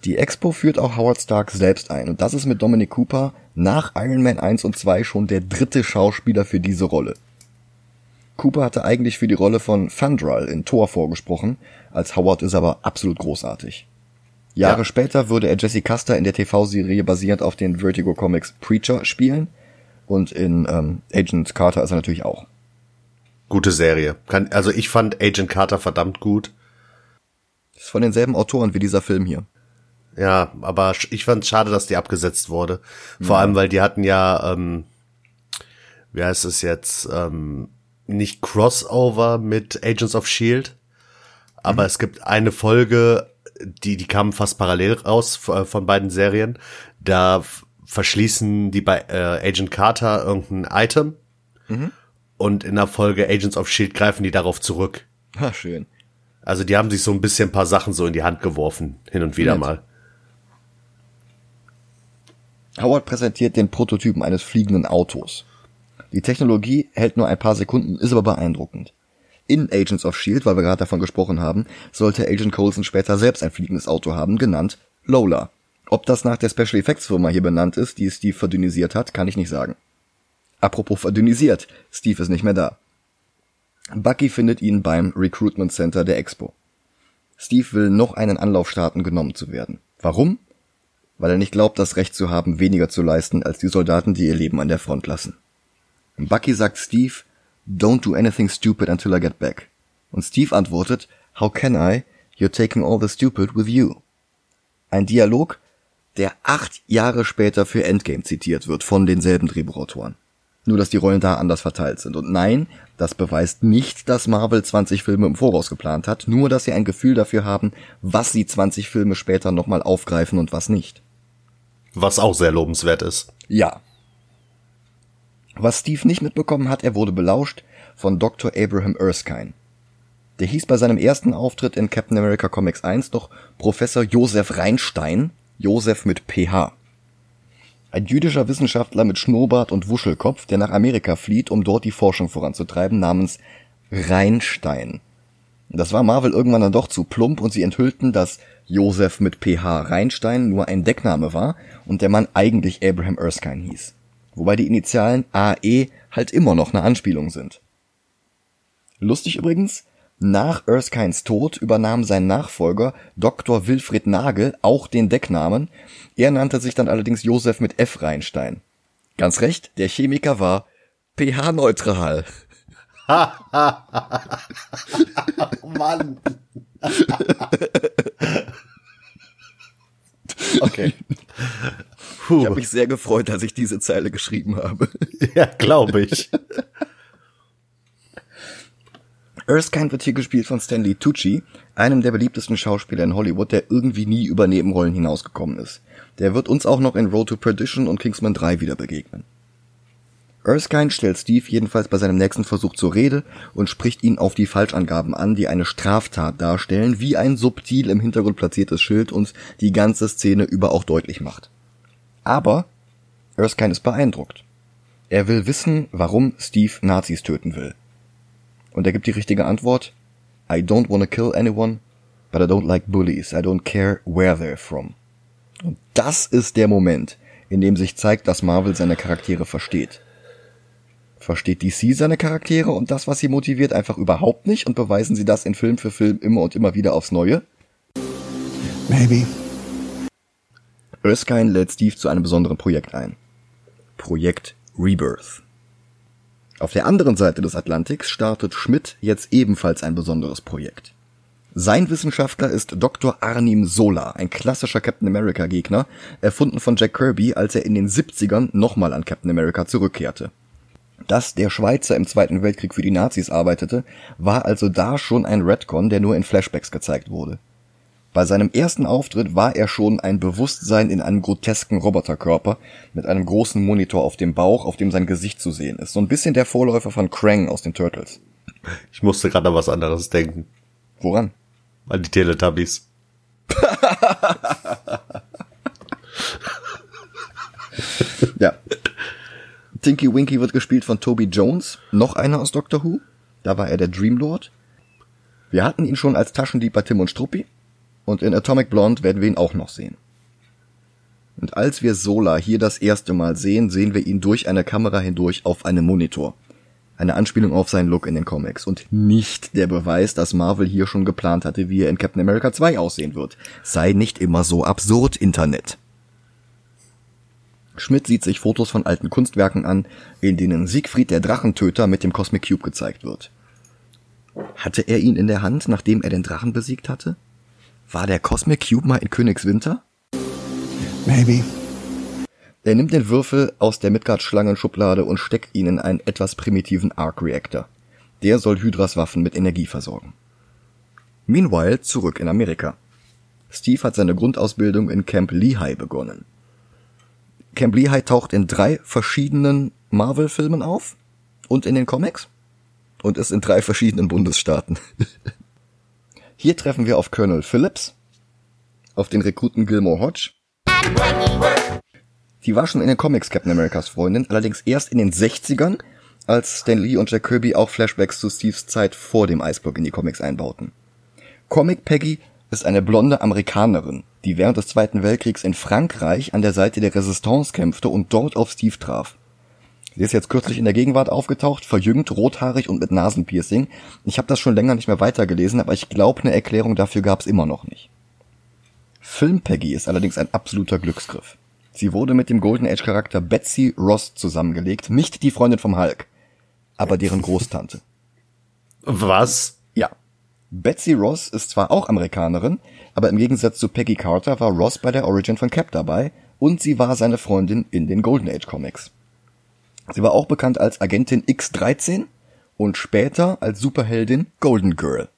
[SPEAKER 1] Die Expo führt auch Howard Stark selbst ein und das ist mit Dominic Cooper nach Iron Man 1 und 2 schon der dritte Schauspieler für diese Rolle. Cooper hatte eigentlich für die Rolle von Fandral in Thor vorgesprochen, als Howard ist aber absolut großartig. Jahre ja. später würde er Jesse Custer in der TV-Serie basierend auf den Vertigo Comics Preacher spielen und in ähm, Agent Carter ist er natürlich auch.
[SPEAKER 2] Gute Serie. Kann, also ich fand Agent Carter verdammt gut.
[SPEAKER 1] Ist von denselben Autoren wie dieser Film hier.
[SPEAKER 2] Ja, aber ich fand es schade, dass die abgesetzt wurde. Vor ja. allem, weil die hatten ja, ähm, wie heißt es jetzt, ähm, nicht Crossover mit Agents of Shield, aber mhm. es gibt eine Folge, die die kam fast parallel raus äh, von beiden Serien. Da verschließen die bei äh, Agent Carter irgendein Item mhm. und in der Folge Agents of Shield greifen die darauf zurück.
[SPEAKER 1] Ah, schön.
[SPEAKER 2] Also die haben sich so ein bisschen ein paar Sachen so in die Hand geworfen, hin und wieder Nett. mal.
[SPEAKER 1] Howard präsentiert den Prototypen eines fliegenden Autos. Die Technologie hält nur ein paar Sekunden, ist aber beeindruckend. In Agents of Shield, weil wir gerade davon gesprochen haben, sollte Agent Coulson später selbst ein fliegendes Auto haben, genannt Lola. Ob das nach der Special Effects Firma hier benannt ist, die Steve verdünnisiert hat, kann ich nicht sagen. Apropos verdünnisiert, Steve ist nicht mehr da. Bucky findet ihn beim Recruitment Center der Expo. Steve will noch einen Anlauf starten, genommen zu werden. Warum? Weil er nicht glaubt, das Recht zu haben, weniger zu leisten als die Soldaten, die ihr Leben an der Front lassen. Bucky sagt Steve, Don't do anything stupid until I get back. Und Steve antwortet, How can I? You're taking all the stupid with you. Ein Dialog, der acht Jahre später für Endgame zitiert wird von denselben Drehbuchautoren. Nur, dass die Rollen da anders verteilt sind. Und nein, das beweist nicht, dass Marvel 20 Filme im Voraus geplant hat, nur dass sie ein Gefühl dafür haben, was sie 20 Filme später nochmal aufgreifen und was nicht.
[SPEAKER 2] Was auch sehr lobenswert ist.
[SPEAKER 1] Ja. Was Steve nicht mitbekommen hat, er wurde belauscht von Dr. Abraham Erskine. Der hieß bei seinem ersten Auftritt in Captain America Comics 1 doch Professor Josef Reinstein, Josef mit PH. Ein jüdischer Wissenschaftler mit Schnurrbart und Wuschelkopf, der nach Amerika flieht, um dort die Forschung voranzutreiben, namens Reinstein. Das war Marvel irgendwann dann doch zu plump und sie enthüllten, dass Josef mit PH Reinstein nur ein Deckname war und der Mann eigentlich Abraham Erskine hieß. Wobei die Initialen AE halt immer noch eine Anspielung sind. Lustig übrigens, nach Erskines Tod übernahm sein Nachfolger Dr. Wilfried Nagel auch den Decknamen. Er nannte sich dann allerdings Josef mit F. Reinstein. Ganz recht, der Chemiker war pH-neutral. *laughs*
[SPEAKER 2] Mann.
[SPEAKER 1] okay. Puh. Ich habe mich sehr gefreut, als ich diese Zeile geschrieben habe.
[SPEAKER 2] Ja, glaube ich.
[SPEAKER 1] Erskine wird hier gespielt von Stanley Tucci, einem der beliebtesten Schauspieler in Hollywood, der irgendwie nie über Nebenrollen hinausgekommen ist. Der wird uns auch noch in Road to Perdition und Kingsman 3 wieder begegnen. Erskine stellt Steve jedenfalls bei seinem nächsten Versuch zur Rede und spricht ihn auf die Falschangaben an, die eine Straftat darstellen, wie ein subtil im Hintergrund platziertes Schild uns die ganze Szene über auch deutlich macht. Aber Erskine ist beeindruckt. Er will wissen, warum Steve Nazis töten will. Und er gibt die richtige Antwort. I don't wanna kill anyone, but I don't like bullies. I don't care where they're from. Und das ist der Moment, in dem sich zeigt, dass Marvel seine Charaktere versteht. Versteht DC seine Charaktere und das, was sie motiviert, einfach überhaupt nicht und beweisen sie das in Film für Film immer und immer wieder aufs Neue?
[SPEAKER 3] Maybe.
[SPEAKER 1] Erskine lädt Steve zu einem besonderen Projekt ein. Projekt Rebirth. Auf der anderen Seite des Atlantiks startet Schmidt jetzt ebenfalls ein besonderes Projekt. Sein Wissenschaftler ist Dr. Arnim Sola, ein klassischer Captain America Gegner, erfunden von Jack Kirby, als er in den 70ern nochmal an Captain America zurückkehrte. Dass der Schweizer im Zweiten Weltkrieg für die Nazis arbeitete, war also da schon ein Redcon, der nur in Flashbacks gezeigt wurde. Bei seinem ersten Auftritt war er schon ein Bewusstsein in einem grotesken Roboterkörper mit einem großen Monitor auf dem Bauch, auf dem sein Gesicht zu sehen ist. So ein bisschen der Vorläufer von Krang aus den Turtles.
[SPEAKER 2] Ich musste gerade an was anderes denken.
[SPEAKER 1] Woran?
[SPEAKER 2] An die Teletubbies. *laughs*
[SPEAKER 1] Tinky Winky wird gespielt von Toby Jones, noch einer aus Doctor Who. Da war er der Dreamlord. Wir hatten ihn schon als Taschendieb bei Tim und Struppi. Und in Atomic Blonde werden wir ihn auch noch sehen. Und als wir Sola hier das erste Mal sehen, sehen wir ihn durch eine Kamera hindurch auf einem Monitor. Eine Anspielung auf seinen Look in den Comics und nicht der Beweis, dass Marvel hier schon geplant hatte, wie er in Captain America 2 aussehen wird. Sei nicht immer so absurd, Internet. Schmidt sieht sich Fotos von alten Kunstwerken an, in denen Siegfried der Drachentöter mit dem Cosmic Cube gezeigt wird. Hatte er ihn in der Hand, nachdem er den Drachen besiegt hatte? War der Cosmic Cube mal in Königswinter?
[SPEAKER 3] Maybe.
[SPEAKER 1] Er nimmt den Würfel aus der Midgard-Schlangenschublade und steckt ihn in einen etwas primitiven Arc-Reactor. Der soll Hydras Waffen mit Energie versorgen. Meanwhile zurück in Amerika. Steve hat seine Grundausbildung in Camp Lehigh begonnen. Camp Lehigh taucht in drei verschiedenen Marvel-Filmen auf und in den Comics und ist in drei verschiedenen Bundesstaaten. *laughs* Hier treffen wir auf Colonel Phillips, auf den Rekruten Gilmore Hodge. Die war schon in den Comics Captain Americas Freundin, allerdings erst in den 60ern, als Stan Lee und Jack Kirby auch Flashbacks zu Steves Zeit vor dem Eisblock in die Comics einbauten. Comic Peggy ist eine blonde Amerikanerin, die während des Zweiten Weltkriegs in Frankreich an der Seite der Resistance kämpfte und dort auf Steve traf. Sie ist jetzt kürzlich in der Gegenwart aufgetaucht, verjüngt, rothaarig und mit Nasenpiercing. Ich habe das schon länger nicht mehr weitergelesen, aber ich glaube, eine Erklärung dafür gab's immer noch nicht. Film Peggy ist allerdings ein absoluter Glücksgriff. Sie wurde mit dem Golden Age Charakter Betsy Ross zusammengelegt, nicht die Freundin vom Hulk, aber deren Großtante.
[SPEAKER 2] Was?
[SPEAKER 1] Betsy Ross ist zwar auch Amerikanerin, aber im Gegensatz zu Peggy Carter war Ross bei der Origin von Cap dabei und sie war seine Freundin in den Golden Age Comics. Sie war auch bekannt als Agentin X13 und später als Superheldin Golden Girl.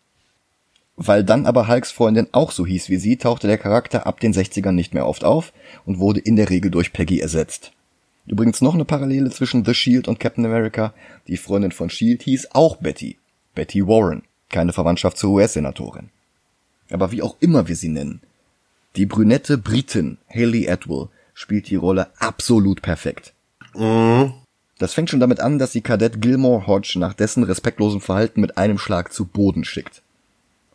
[SPEAKER 1] Weil dann aber Hulks Freundin auch so hieß wie sie, tauchte der Charakter ab den 60ern nicht mehr oft auf und wurde in der Regel durch Peggy ersetzt. Übrigens noch eine Parallele zwischen The Shield und Captain America. Die Freundin von Shield hieß auch Betty. Betty Warren. Keine Verwandtschaft zur US-Senatorin. Aber wie auch immer wir sie nennen. Die brünette Britin Haley Atwell spielt die Rolle absolut perfekt.
[SPEAKER 2] Mhm.
[SPEAKER 1] Das fängt schon damit an, dass sie Kadett Gilmore Hodge nach dessen respektlosem Verhalten mit einem Schlag zu Boden schickt.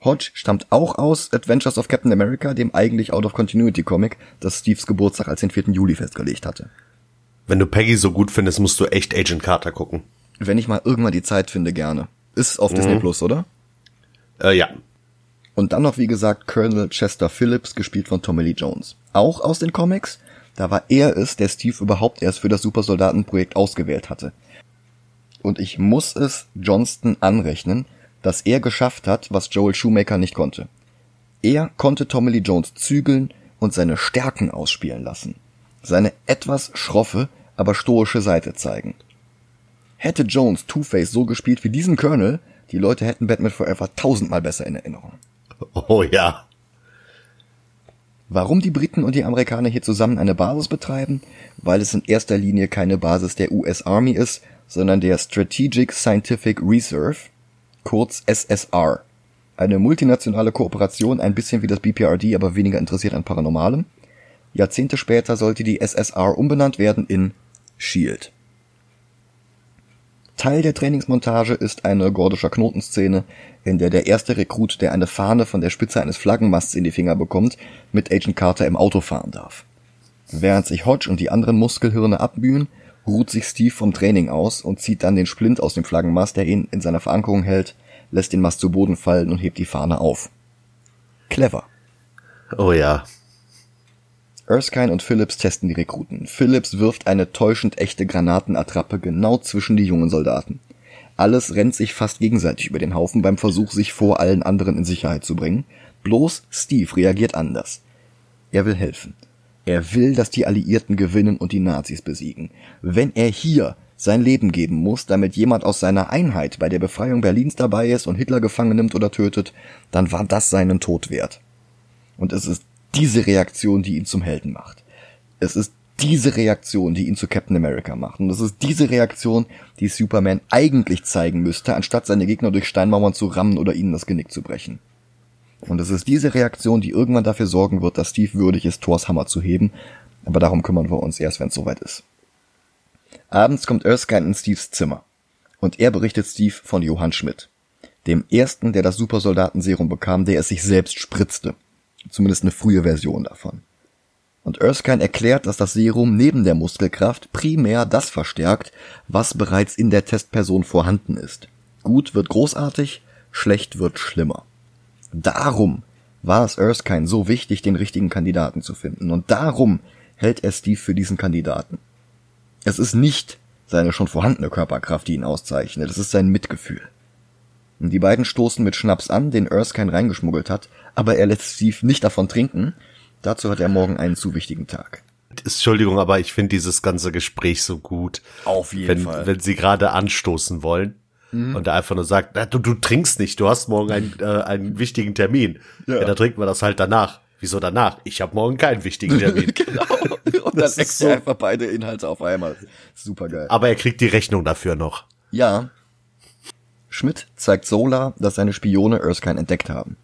[SPEAKER 1] Hodge stammt auch aus Adventures of Captain America, dem eigentlich Out-of-Continuity-Comic, das Steves Geburtstag als den 4. Juli festgelegt hatte.
[SPEAKER 2] Wenn du Peggy so gut findest, musst du echt Agent Carter gucken.
[SPEAKER 1] Wenn ich mal irgendwann die Zeit finde, gerne. Ist auf Disney Plus, oder?
[SPEAKER 2] Äh, ja.
[SPEAKER 1] Und dann noch, wie gesagt, Colonel Chester Phillips, gespielt von Tommy Lee Jones. Auch aus den Comics. Da war er es, der Steve überhaupt erst für das Supersoldatenprojekt ausgewählt hatte. Und ich muss es Johnston anrechnen, dass er geschafft hat, was Joel Shoemaker nicht konnte. Er konnte Tommy Lee Jones zügeln und seine Stärken ausspielen lassen. Seine etwas schroffe, aber stoische Seite zeigen. Hätte Jones Two-Face so gespielt wie diesen Colonel, die Leute hätten Batman Forever tausendmal besser in Erinnerung.
[SPEAKER 2] Oh ja.
[SPEAKER 1] Warum die Briten und die Amerikaner hier zusammen eine Basis betreiben? Weil es in erster Linie keine Basis der US Army ist, sondern der Strategic Scientific Reserve, kurz SSR. Eine multinationale Kooperation, ein bisschen wie das BPRD, aber weniger interessiert an Paranormalem. Jahrzehnte später sollte die SSR umbenannt werden in SHIELD. Teil der Trainingsmontage ist eine gordischer Knotenszene, in der der erste Rekrut, der eine Fahne von der Spitze eines Flaggenmasts in die Finger bekommt, mit Agent Carter im Auto fahren darf. Während sich Hodge und die anderen Muskelhirne abmühen, ruht sich Steve vom Training aus und zieht dann den Splint aus dem Flaggenmast, der ihn in seiner Verankerung hält, lässt den Mast zu Boden fallen und hebt die Fahne auf. Clever.
[SPEAKER 2] Oh ja.
[SPEAKER 1] Erskine und Phillips testen die Rekruten. Phillips wirft eine täuschend echte Granatenattrappe genau zwischen die jungen Soldaten. Alles rennt sich fast gegenseitig über den Haufen beim Versuch, sich vor allen anderen in Sicherheit zu bringen. Bloß Steve reagiert anders. Er will helfen. Er will, dass die Alliierten gewinnen und die Nazis besiegen. Wenn er hier sein Leben geben muss, damit jemand aus seiner Einheit bei der Befreiung Berlins dabei ist und Hitler gefangen nimmt oder tötet, dann war das seinen Tod wert. Und es ist diese Reaktion, die ihn zum Helden macht. Es ist diese Reaktion, die ihn zu Captain America macht. Und es ist diese Reaktion, die Superman eigentlich zeigen müsste, anstatt seine Gegner durch Steinmauern zu rammen oder ihnen das Genick zu brechen. Und es ist diese Reaktion, die irgendwann dafür sorgen wird, dass Steve würdig ist, Thors Hammer zu heben. Aber darum kümmern wir uns erst, wenn es soweit ist. Abends kommt Erskine in Steves Zimmer. Und er berichtet Steve von Johann Schmidt. Dem ersten, der das Supersoldatenserum bekam, der es sich selbst spritzte. Zumindest eine frühe Version davon. Und Erskine erklärt, dass das Serum neben der Muskelkraft primär das verstärkt, was bereits in der Testperson vorhanden ist. Gut wird großartig, schlecht wird schlimmer. Darum war es Erskine so wichtig, den richtigen Kandidaten zu finden. Und darum hält er Steve für diesen Kandidaten. Es ist nicht seine schon vorhandene Körperkraft, die ihn auszeichnet, es ist sein Mitgefühl. Die beiden stoßen mit Schnaps an, den Erskine reingeschmuggelt hat, aber er lässt Steve nicht davon trinken. Dazu hat er morgen einen zu wichtigen Tag.
[SPEAKER 2] Entschuldigung, aber ich finde dieses ganze Gespräch so gut.
[SPEAKER 1] Auf jeden
[SPEAKER 2] wenn,
[SPEAKER 1] Fall.
[SPEAKER 2] Wenn sie gerade anstoßen wollen und er einfach nur sagt, du, du trinkst nicht, du hast morgen einen, äh, einen wichtigen Termin.
[SPEAKER 1] Ja.
[SPEAKER 2] Ja. dann trinken wir das halt danach. Wieso danach? Ich habe morgen keinen wichtigen Termin. *laughs*
[SPEAKER 1] genau. Und *laughs* dann
[SPEAKER 2] Das
[SPEAKER 1] eckt
[SPEAKER 2] so-
[SPEAKER 1] einfach beide Inhalte auf einmal. Super geil.
[SPEAKER 2] Aber er kriegt die Rechnung dafür noch.
[SPEAKER 1] Ja. Schmidt zeigt Sola, dass seine Spione Erskine entdeckt haben.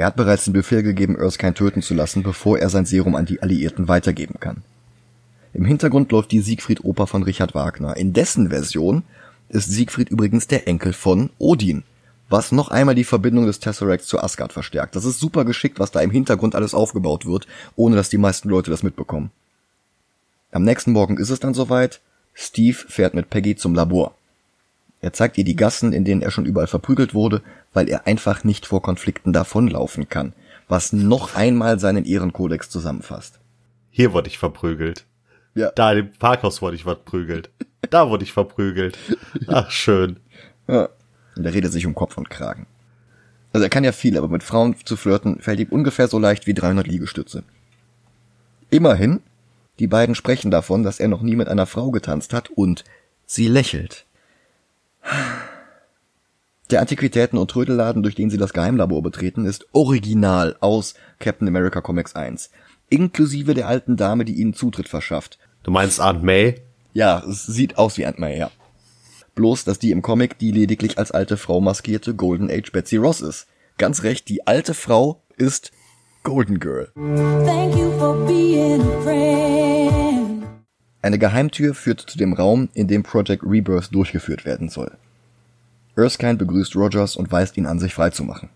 [SPEAKER 1] Er hat bereits den Befehl gegeben, Erskine töten zu lassen, bevor er sein Serum an die Alliierten weitergeben kann. Im Hintergrund läuft die Siegfried-Oper von Richard Wagner. In dessen Version ist Siegfried übrigens der Enkel von Odin, was noch einmal die Verbindung des Tesseracts zu Asgard verstärkt. Das ist super geschickt, was da im Hintergrund alles aufgebaut wird, ohne dass die meisten Leute das mitbekommen. Am nächsten Morgen ist es dann soweit. Steve fährt mit Peggy zum Labor. Er zeigt ihr die Gassen, in denen er schon überall verprügelt wurde, weil er einfach nicht vor Konflikten davonlaufen kann, was noch einmal seinen Ehrenkodex zusammenfasst.
[SPEAKER 2] Hier wurde ich verprügelt.
[SPEAKER 1] Ja.
[SPEAKER 2] Da im Parkhaus wurde ich verprügelt. Da wurde ich verprügelt. Ach, schön.
[SPEAKER 1] Ja. Und er redet sich um Kopf und Kragen. Also er kann ja viel, aber mit Frauen zu flirten fällt ihm ungefähr so leicht wie 300 Liegestütze. Immerhin, die beiden sprechen davon, dass er noch nie mit einer Frau getanzt hat und sie lächelt. Der Antiquitäten- und Trödelladen, durch den sie das Geheimlabor betreten, ist original aus Captain America Comics 1. Inklusive der alten Dame, die ihnen Zutritt verschafft.
[SPEAKER 2] Du meinst Aunt May?
[SPEAKER 1] Ja, es sieht aus wie Ant-Man, ja. Bloß, dass die im Comic die lediglich als alte Frau maskierte Golden Age Betsy Ross ist. Ganz recht, die alte Frau ist Golden Girl. Eine Geheimtür führt zu dem Raum, in dem Project Rebirth durchgeführt werden soll. Erskine begrüßt Rogers und weist ihn an, sich freizumachen.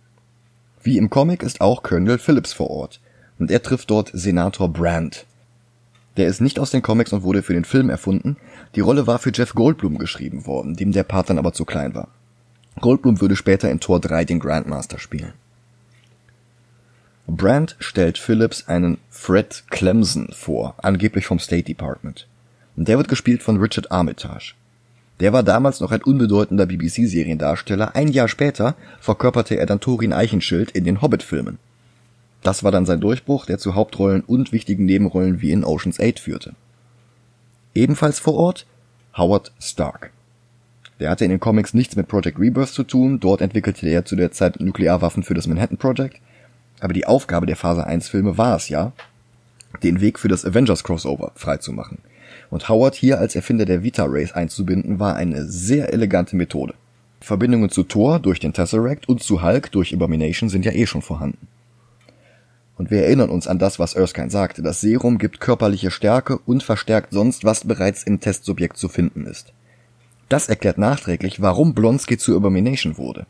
[SPEAKER 1] Wie im Comic ist auch Colonel Phillips vor Ort und er trifft dort Senator Brand. Der ist nicht aus den Comics und wurde für den Film erfunden. Die Rolle war für Jeff Goldblum geschrieben worden, dem der Part dann aber zu klein war. Goldblum würde später in Tor 3 den Grandmaster spielen. Brand stellt Phillips einen Fred Clemson vor, angeblich vom State Department. Und der wird gespielt von Richard Armitage. Der war damals noch ein unbedeutender BBC-Seriendarsteller. Ein Jahr später verkörperte er dann Thorin Eichenschild in den Hobbit-Filmen. Das war dann sein Durchbruch, der zu Hauptrollen und wichtigen Nebenrollen wie in Ocean's 8 führte. Ebenfalls vor Ort Howard Stark. Der hatte in den Comics nichts mit Project Rebirth zu tun, dort entwickelte er zu der Zeit Nuklearwaffen für das Manhattan Project, aber die Aufgabe der Phase 1 Filme war es ja, den Weg für das Avengers Crossover freizumachen. Und Howard hier als Erfinder der Vita Race einzubinden, war eine sehr elegante Methode. Verbindungen zu Thor durch den Tesseract und zu Hulk durch Abomination sind ja eh schon vorhanden. Und wir erinnern uns an das, was Erskine sagte. Das Serum gibt körperliche Stärke und verstärkt sonst, was bereits im Testsubjekt zu finden ist. Das erklärt nachträglich, warum Blonsky zu Abomination wurde.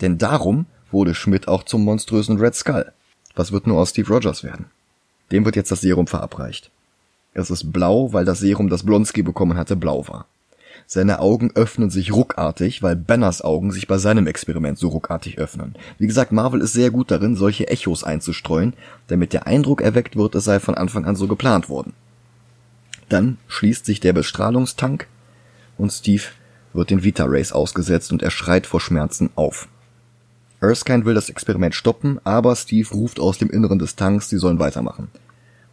[SPEAKER 1] Denn darum wurde Schmidt auch zum monströsen Red Skull. Was wird nur aus Steve Rogers werden? Dem wird jetzt das Serum verabreicht. Es ist blau, weil das Serum, das Blonsky bekommen hatte, blau war. Seine Augen öffnen sich ruckartig, weil Banners Augen sich bei seinem Experiment so ruckartig öffnen. Wie gesagt, Marvel ist sehr gut darin, solche Echos einzustreuen, damit der Eindruck erweckt wird, es sei von Anfang an so geplant worden. Dann schließt sich der Bestrahlungstank und Steve wird den Vita Rays ausgesetzt und er schreit vor Schmerzen auf. Erskine will das Experiment stoppen, aber Steve ruft aus dem Inneren des Tanks, sie sollen weitermachen.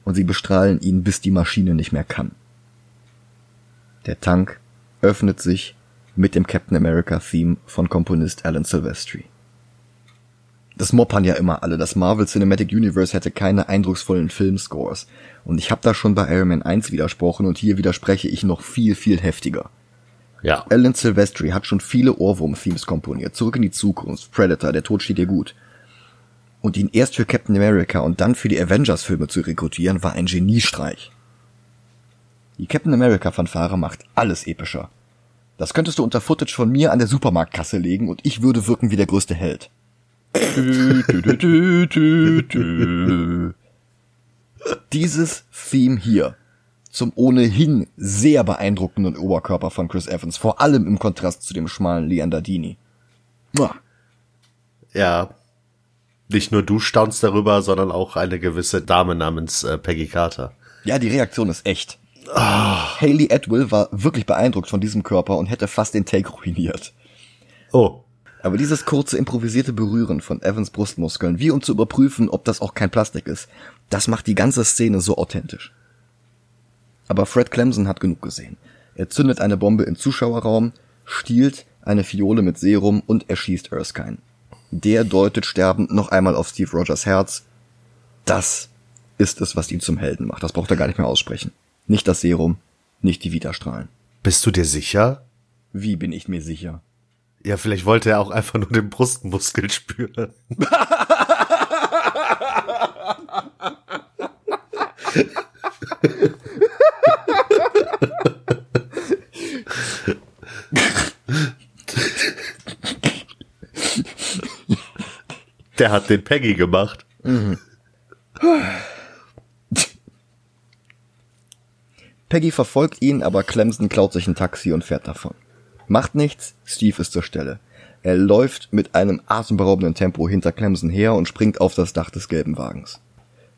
[SPEAKER 1] Und sie bestrahlen ihn, bis die Maschine nicht mehr kann. Der Tank öffnet sich mit dem Captain America Theme von Komponist Alan Silvestri. Das moppern ja immer alle. Das Marvel Cinematic Universe hätte keine eindrucksvollen Filmscores. Und ich habe da schon bei Iron Man 1 widersprochen und hier widerspreche ich noch viel, viel heftiger.
[SPEAKER 2] Ja.
[SPEAKER 1] Alan Silvestri hat schon viele Ohrwurm-Themes komponiert. Zurück in die Zukunft, Predator, Der Tod steht dir gut. Und ihn erst für Captain America und dann für die Avengers-Filme zu rekrutieren, war ein Geniestreich. Die Captain America Fanfare macht alles epischer. Das könntest du unter Footage von mir an der Supermarktkasse legen und ich würde wirken wie der größte Held. *laughs* Dieses Theme hier zum ohnehin sehr beeindruckenden Oberkörper von Chris Evans, vor allem im Kontrast zu dem schmalen Leandardini. Mua.
[SPEAKER 2] Ja. Nicht nur du staunst darüber, sondern auch eine gewisse Dame namens äh, Peggy Carter.
[SPEAKER 1] Ja, die Reaktion ist echt. Haley Atwell war wirklich beeindruckt von diesem Körper und hätte fast den Take ruiniert.
[SPEAKER 2] Oh.
[SPEAKER 1] Aber dieses kurze improvisierte Berühren von Evans Brustmuskeln, wie um zu überprüfen, ob das auch kein Plastik ist, das macht die ganze Szene so authentisch. Aber Fred Clemson hat genug gesehen. Er zündet eine Bombe im Zuschauerraum, stiehlt eine Fiole mit Serum und erschießt Erskine. Der deutet sterbend noch einmal auf Steve Rogers Herz. Das ist es, was ihn zum Helden macht. Das braucht er gar nicht mehr aussprechen. Nicht das Serum, nicht die Vitastrahlen.
[SPEAKER 2] Bist du dir sicher?
[SPEAKER 1] Wie bin ich mir sicher?
[SPEAKER 2] Ja, vielleicht wollte er auch einfach nur den Brustmuskel spüren. *laughs* Der hat den Peggy gemacht. *laughs*
[SPEAKER 1] Peggy verfolgt ihn, aber Clemson klaut sich ein Taxi und fährt davon. Macht nichts, Steve ist zur Stelle. Er läuft mit einem atemberaubenden Tempo hinter Clemson her und springt auf das Dach des gelben Wagens.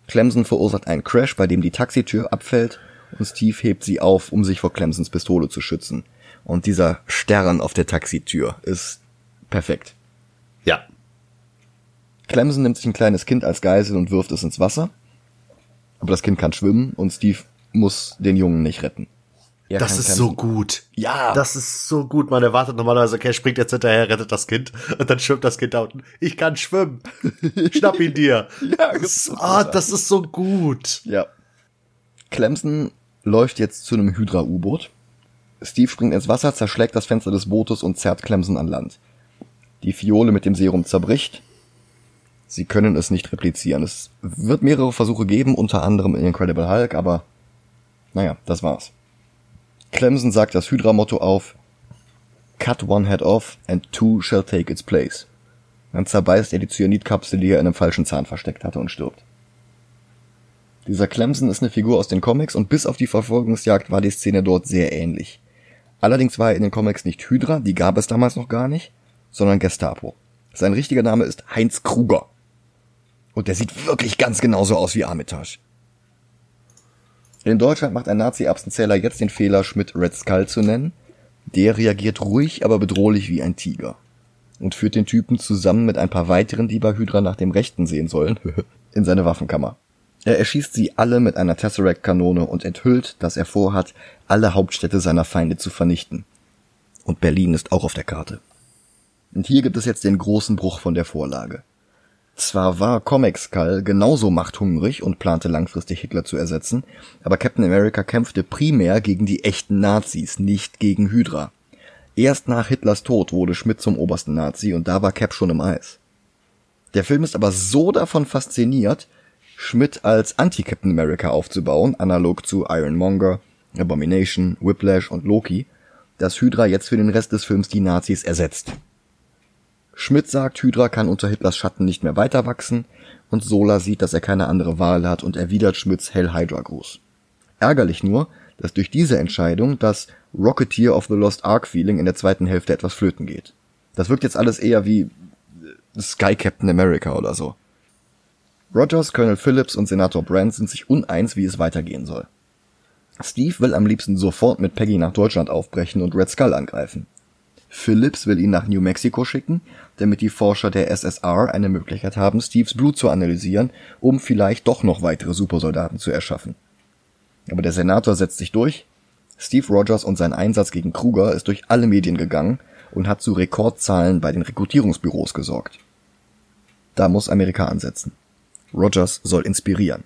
[SPEAKER 1] Clemson verursacht einen Crash, bei dem die Taxitür abfällt und Steve hebt sie auf, um sich vor Clemsons Pistole zu schützen. Und dieser Stern auf der Taxitür ist perfekt.
[SPEAKER 2] Ja.
[SPEAKER 1] Clemson nimmt sich ein kleines Kind als Geisel und wirft es ins Wasser. Aber das Kind kann schwimmen und Steve muss den Jungen nicht retten. Er
[SPEAKER 2] Das ist
[SPEAKER 1] Clemson-
[SPEAKER 2] so gut.
[SPEAKER 1] Ja.
[SPEAKER 2] Das ist so gut. Man erwartet normalerweise, okay, springt jetzt hinterher, rettet das Kind und dann schwimmt das Kind da unten. Ich kann schwimmen. *laughs* Schnapp ihn dir.
[SPEAKER 1] Ja,
[SPEAKER 2] das, ah, das ist so gut.
[SPEAKER 1] Ja. Clemson läuft jetzt zu einem Hydra-U-Boot. Steve springt ins Wasser, zerschlägt das Fenster des Bootes und zerrt Clemson an Land. Die Fiole mit dem Serum zerbricht. Sie können es nicht replizieren. Es wird mehrere Versuche geben, unter anderem in Incredible Hulk, aber naja, das war's. Clemson sagt das Hydra-Motto auf Cut one head off and two shall take its place. Dann zerbeißt er die Cyanidkapsel, die er in einem falschen Zahn versteckt hatte und stirbt. Dieser Clemson ist eine Figur aus den Comics und bis auf die Verfolgungsjagd war die Szene dort sehr ähnlich. Allerdings war er in den Comics nicht Hydra, die gab es damals noch gar nicht, sondern Gestapo. Sein richtiger Name ist Heinz Kruger. Und der sieht wirklich ganz genauso aus wie Armitage. In Deutschland macht ein Nazi-Erbsenzähler jetzt den Fehler, Schmidt Red Skull zu nennen. Der reagiert ruhig, aber bedrohlich wie ein Tiger. Und führt den Typen zusammen mit ein paar weiteren, die bei Hydra nach dem Rechten sehen sollen, *laughs* in seine Waffenkammer. Er erschießt sie alle mit einer Tesseract-Kanone und enthüllt, dass er vorhat, alle Hauptstädte seiner Feinde zu vernichten. Und Berlin ist auch auf der Karte. Und hier gibt es jetzt den großen Bruch von der Vorlage. Zwar war Comic Skull genauso machthungrig und plante langfristig Hitler zu ersetzen, aber Captain America kämpfte primär gegen die echten Nazis, nicht gegen Hydra. Erst nach Hitlers Tod wurde Schmidt zum obersten Nazi und da war Cap schon im Eis. Der Film ist aber so davon fasziniert, Schmidt als Anti-Captain America aufzubauen, analog zu Ironmonger, Abomination, Whiplash und Loki, dass Hydra jetzt für den Rest des Films die Nazis ersetzt. Schmidt sagt, Hydra kann unter Hitlers Schatten nicht mehr weiter wachsen und Sola sieht, dass er keine andere Wahl hat und erwidert Schmidts Hell Hydra Gruß. Ärgerlich nur, dass durch diese Entscheidung das Rocketeer of the Lost Ark Feeling in der zweiten Hälfte etwas flöten geht. Das wirkt jetzt alles eher wie Sky Captain America oder so. Rogers, Colonel Phillips und Senator Brand sind sich uneins, wie es weitergehen soll. Steve will am liebsten sofort mit Peggy nach Deutschland aufbrechen und Red Skull angreifen. Phillips will ihn nach New Mexico schicken, damit die Forscher der SSR eine Möglichkeit haben, Steves Blut zu analysieren, um vielleicht doch noch weitere Supersoldaten zu erschaffen. Aber der Senator setzt sich durch. Steve Rogers und sein Einsatz gegen Kruger ist durch alle Medien gegangen und hat zu Rekordzahlen bei den Rekrutierungsbüros gesorgt. Da muss Amerika ansetzen. Rogers soll inspirieren.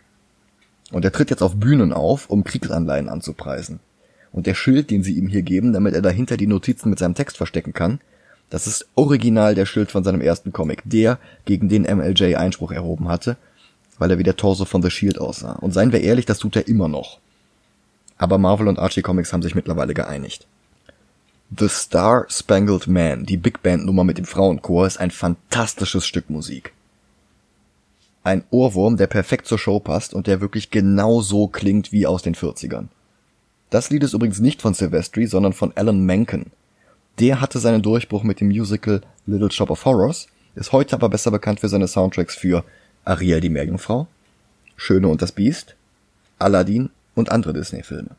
[SPEAKER 1] Und er tritt jetzt auf Bühnen auf, um Kriegsanleihen anzupreisen. Und der Schild, den sie ihm hier geben, damit er dahinter die Notizen mit seinem Text verstecken kann, das ist original der Schild von seinem ersten Comic, der, gegen den MLJ Einspruch erhoben hatte, weil er wie der Torso von The Shield aussah. Und seien wir ehrlich, das tut er immer noch. Aber Marvel und Archie Comics haben sich mittlerweile geeinigt. The Star Spangled Man, die Big Band Nummer mit dem Frauenchor, ist ein fantastisches Stück Musik. Ein Ohrwurm, der perfekt zur Show passt und der wirklich genau so klingt wie aus den 40ern. Das Lied ist übrigens nicht von Silvestri, sondern von Alan Menken. Der hatte seinen Durchbruch mit dem Musical Little Shop of Horrors, ist heute aber besser bekannt für seine Soundtracks für Ariel die Meerjungfrau, Schöne und das Biest, Aladdin und andere Disney-Filme.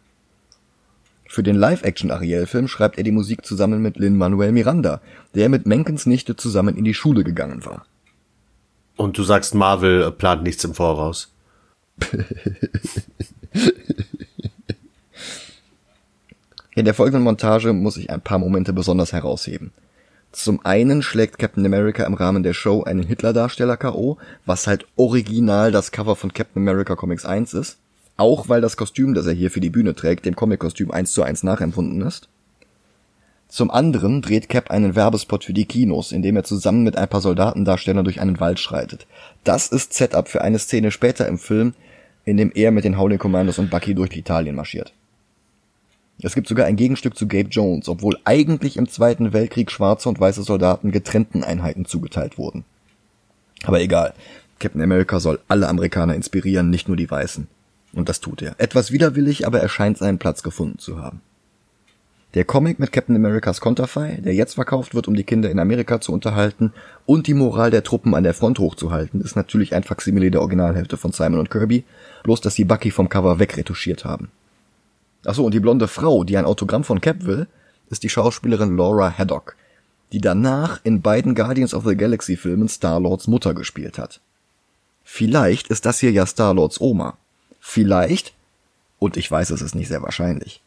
[SPEAKER 1] Für den Live-Action-Ariel-Film schreibt er die Musik zusammen mit Lin-Manuel Miranda, der mit Menkens Nichte zusammen in die Schule gegangen war.
[SPEAKER 2] Und du sagst, Marvel plant nichts im Voraus. *laughs*
[SPEAKER 1] In der folgenden Montage muss ich ein paar Momente besonders herausheben. Zum einen schlägt Captain America im Rahmen der Show einen Hitler-Darsteller K.O., was halt original das Cover von Captain America Comics 1 ist. Auch weil das Kostüm, das er hier für die Bühne trägt, dem Comic-Kostüm 1 zu 1 nachempfunden ist. Zum anderen dreht Cap einen Werbespot für die Kinos, in dem er zusammen mit ein paar Soldatendarstellern durch einen Wald schreitet. Das ist Setup für eine Szene später im Film, in dem er mit den Howling Commandos und Bucky durch Italien marschiert. Es gibt sogar ein Gegenstück zu Gabe Jones, obwohl eigentlich im Zweiten Weltkrieg schwarze und weiße Soldaten getrennten Einheiten zugeteilt wurden. Aber egal, Captain America soll alle Amerikaner inspirieren, nicht nur die Weißen. Und das tut er. Etwas widerwillig, aber er scheint seinen Platz gefunden zu haben. Der Comic mit Captain Americas Konterfei, der jetzt verkauft wird, um die Kinder in Amerika zu unterhalten und die Moral der Truppen an der Front hochzuhalten, ist natürlich ein Faksimile der Originalhälfte von Simon und Kirby, bloß dass sie Bucky vom Cover wegretuschiert haben. Achso, und die blonde Frau, die ein Autogramm von Cap will, ist die Schauspielerin Laura Haddock, die danach in beiden Guardians of the Galaxy Filmen Star-Lords Mutter gespielt hat. Vielleicht ist das hier ja Star-Lords Oma. Vielleicht, und ich weiß, es ist nicht sehr wahrscheinlich,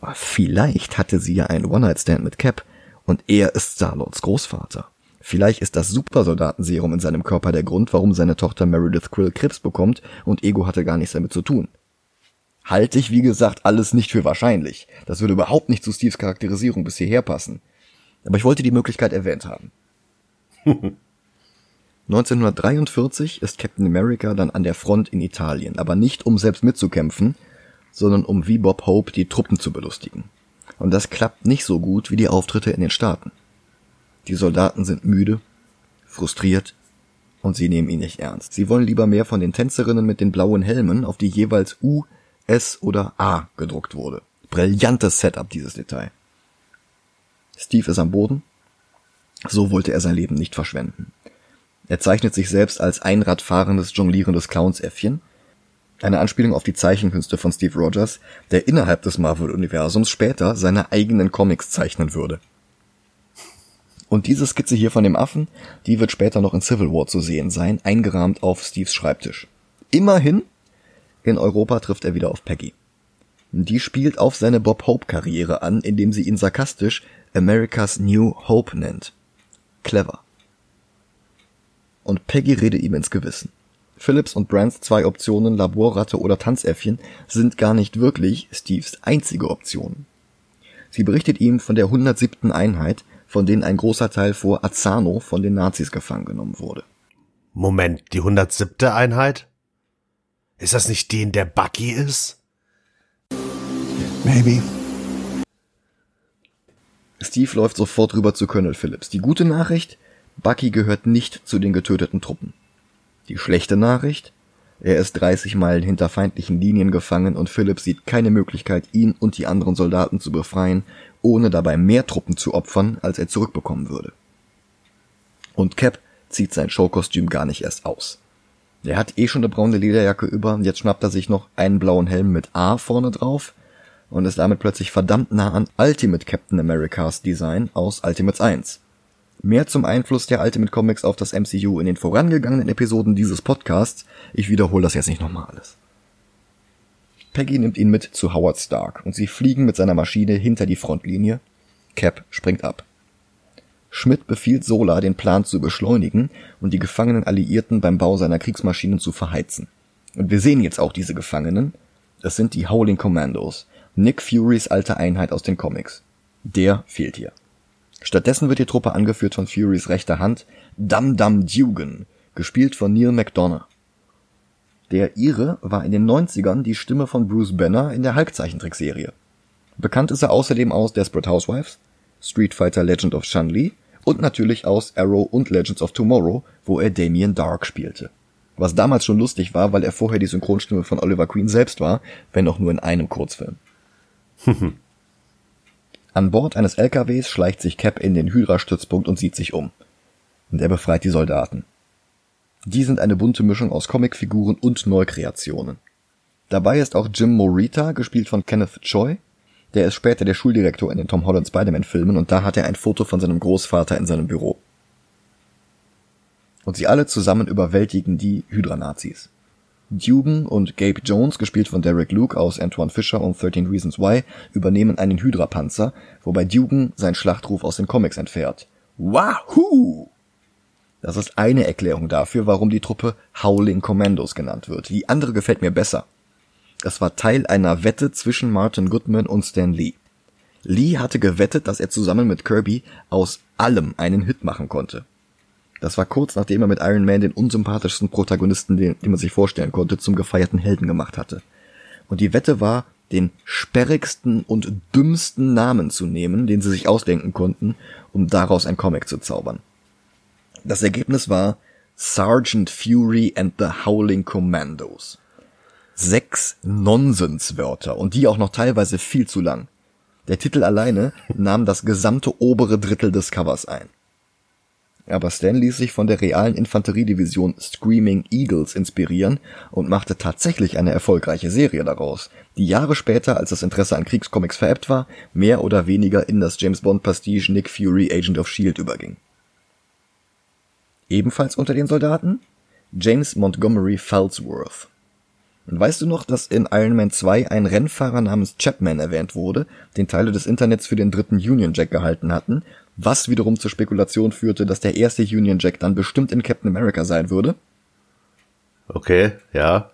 [SPEAKER 1] aber vielleicht hatte sie ja einen One-Night-Stand mit Cap und er ist Star-Lords Großvater. Vielleicht ist das Supersoldatenserum in seinem Körper der Grund, warum seine Tochter Meredith Quill Krebs bekommt und Ego hatte gar nichts damit zu tun. Halte ich, wie gesagt, alles nicht für wahrscheinlich. Das würde überhaupt nicht zu Steves Charakterisierung bis hierher passen. Aber ich wollte die Möglichkeit erwähnt haben. *laughs* 1943 ist Captain America dann an der Front in Italien, aber nicht um selbst mitzukämpfen, sondern um wie Bob Hope die Truppen zu belustigen. Und das klappt nicht so gut wie die Auftritte in den Staaten. Die Soldaten sind müde, frustriert und sie nehmen ihn nicht ernst. Sie wollen lieber mehr von den Tänzerinnen mit den blauen Helmen, auf die jeweils U, S oder A gedruckt wurde. Brillantes Setup, dieses Detail. Steve ist am Boden. So wollte er sein Leben nicht verschwenden. Er zeichnet sich selbst als einradfahrendes, jonglierendes Clownsäffchen eine Anspielung auf die Zeichenkünste von Steve Rogers, der innerhalb des Marvel-Universums später seine eigenen Comics zeichnen würde. Und diese Skizze hier von dem Affen, die wird später noch in Civil War zu sehen sein, eingerahmt auf Steves Schreibtisch. Immerhin, in Europa trifft er wieder auf Peggy. Die spielt auf seine Bob Hope-Karriere an, indem sie ihn sarkastisch America's New Hope nennt. Clever. Und Peggy redet ihm ins Gewissen. Phillips und Brands zwei Optionen, Laborratte oder Tanzäffchen, sind gar nicht wirklich Steves einzige Option. Sie berichtet ihm von der 107. Einheit, von denen ein großer Teil vor Azzano von den Nazis gefangen genommen wurde.
[SPEAKER 2] Moment, die 107. Einheit? Ist das nicht die, in der Bucky ist?
[SPEAKER 3] Maybe.
[SPEAKER 1] Steve läuft sofort rüber zu Colonel Phillips. Die gute Nachricht, Bucky gehört nicht zu den getöteten Truppen. Die schlechte Nachricht, er ist 30 Meilen hinter feindlichen Linien gefangen und Phillips sieht keine Möglichkeit, ihn und die anderen Soldaten zu befreien, ohne dabei mehr Truppen zu opfern, als er zurückbekommen würde. Und Cap zieht sein Showkostüm gar nicht erst aus. Er hat eh schon eine braune Lederjacke über, jetzt schnappt er sich noch einen blauen Helm mit A vorne drauf und ist damit plötzlich verdammt nah an Ultimate Captain Americas Design aus Ultimates 1. Mehr zum Einfluss der Ultimate Comics auf das MCU in den vorangegangenen Episoden dieses Podcasts. Ich wiederhole das jetzt nicht nochmal alles. Peggy nimmt ihn mit zu Howard Stark und sie fliegen mit seiner Maschine hinter die Frontlinie. Cap springt ab. Schmidt befiehlt Sola, den Plan zu beschleunigen und die gefangenen Alliierten beim Bau seiner Kriegsmaschinen zu verheizen. Und wir sehen jetzt auch diese Gefangenen. Es sind die Howling Commandos, Nick Furys alte Einheit aus den Comics. Der fehlt hier. Stattdessen wird die Truppe angeführt von Furys rechter Hand, Dum Dum Dugan, gespielt von Neil McDonough. Der Ire war in den 90ern die Stimme von Bruce Banner in der Hulk-Zeichentrickserie. Bekannt ist er außerdem aus Desperate Housewives, Street Fighter Legend of Chun-Li und natürlich aus Arrow und Legends of Tomorrow, wo er Damien Dark spielte. Was damals schon lustig war, weil er vorher die Synchronstimme von Oliver Queen selbst war, wenn auch nur in einem Kurzfilm. *laughs* An Bord eines LKWs schleicht sich Cap in den Hydra-Stützpunkt und sieht sich um. Und er befreit die Soldaten. Die sind eine bunte Mischung aus Comicfiguren und Neukreationen. Dabei ist auch Jim Morita, gespielt von Kenneth Choi, der ist später der Schuldirektor in den Tom Holland Spider-Man-Filmen und da hat er ein Foto von seinem Großvater in seinem Büro. Und sie alle zusammen überwältigen die Hydra-Nazis. Dugan und Gabe Jones, gespielt von Derek Luke aus Antoine Fisher und 13 Reasons Why, übernehmen einen Hydra-Panzer, wobei Dugan seinen Schlachtruf aus den Comics entfährt. Wahoo! Das ist eine Erklärung dafür, warum die Truppe Howling Commandos genannt wird. Die andere gefällt mir besser. Es war Teil einer Wette zwischen Martin Goodman und Stan Lee. Lee hatte gewettet, dass er zusammen mit Kirby aus allem einen Hit machen konnte. Das war kurz nachdem er mit Iron Man den unsympathischsten Protagonisten, den, den man sich vorstellen konnte, zum gefeierten Helden gemacht hatte. Und die Wette war, den sperrigsten und dümmsten Namen zu nehmen, den sie sich ausdenken konnten, um daraus ein Comic zu zaubern. Das Ergebnis war Sergeant Fury and the Howling Commandos sechs Nonsenswörter und die auch noch teilweise viel zu lang. Der Titel alleine *laughs* nahm das gesamte obere Drittel des Covers ein. Aber Stan ließ sich von der realen Infanteriedivision Screaming Eagles inspirieren und machte tatsächlich eine erfolgreiche Serie daraus, die Jahre später, als das Interesse an Kriegscomics verebbt war, mehr oder weniger in das James Bond Prestige Nick Fury Agent of Shield überging. Ebenfalls unter den Soldaten James Montgomery Falsworth. Und weißt du noch, dass in Iron Man 2 ein Rennfahrer namens Chapman erwähnt wurde, den Teile des Internets für den dritten Union Jack gehalten hatten, was wiederum zur Spekulation führte, dass der erste Union Jack dann bestimmt in Captain America sein würde?
[SPEAKER 2] Okay, ja.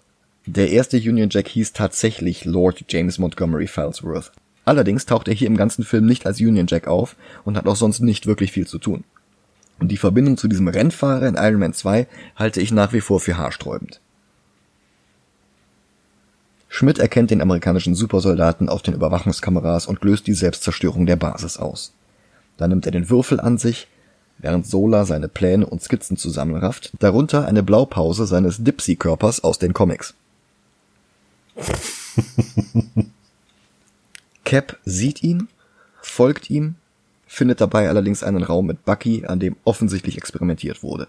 [SPEAKER 1] Der erste Union Jack hieß tatsächlich Lord James Montgomery Falsworth. Allerdings taucht er hier im ganzen Film nicht als Union Jack auf und hat auch sonst nicht wirklich viel zu tun. Und die Verbindung zu diesem Rennfahrer in Iron Man 2 halte ich nach wie vor für haarsträubend. Schmidt erkennt den amerikanischen Supersoldaten auf den Überwachungskameras und löst die Selbstzerstörung der Basis aus. Dann nimmt er den Würfel an sich, während Sola seine Pläne und Skizzen zusammenrafft, darunter eine Blaupause seines Dipsy-Körpers aus den Comics. *laughs* Cap sieht ihn, folgt ihm, findet dabei allerdings einen Raum mit Bucky, an dem offensichtlich experimentiert wurde.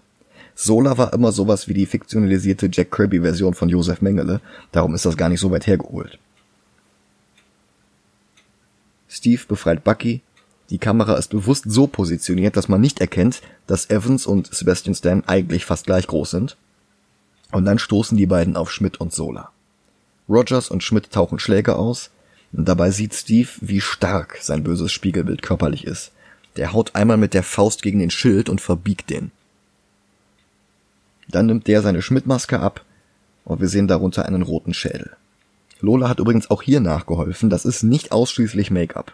[SPEAKER 1] Sola war immer sowas wie die fiktionalisierte Jack Kirby-Version von Josef Mengele, darum ist das gar nicht so weit hergeholt. Steve befreit Bucky. Die Kamera ist bewusst so positioniert, dass man nicht erkennt, dass Evans und Sebastian Stan eigentlich fast gleich groß sind. Und dann stoßen die beiden auf Schmidt und Sola. Rogers und Schmidt tauchen Schläge aus. Und dabei sieht Steve, wie stark sein böses Spiegelbild körperlich ist. Der haut einmal mit der Faust gegen den Schild und verbiegt den. Dann nimmt der seine Schmidtmaske ab und wir sehen darunter einen roten Schädel. Lola hat übrigens auch hier nachgeholfen, das ist nicht ausschließlich Make-up.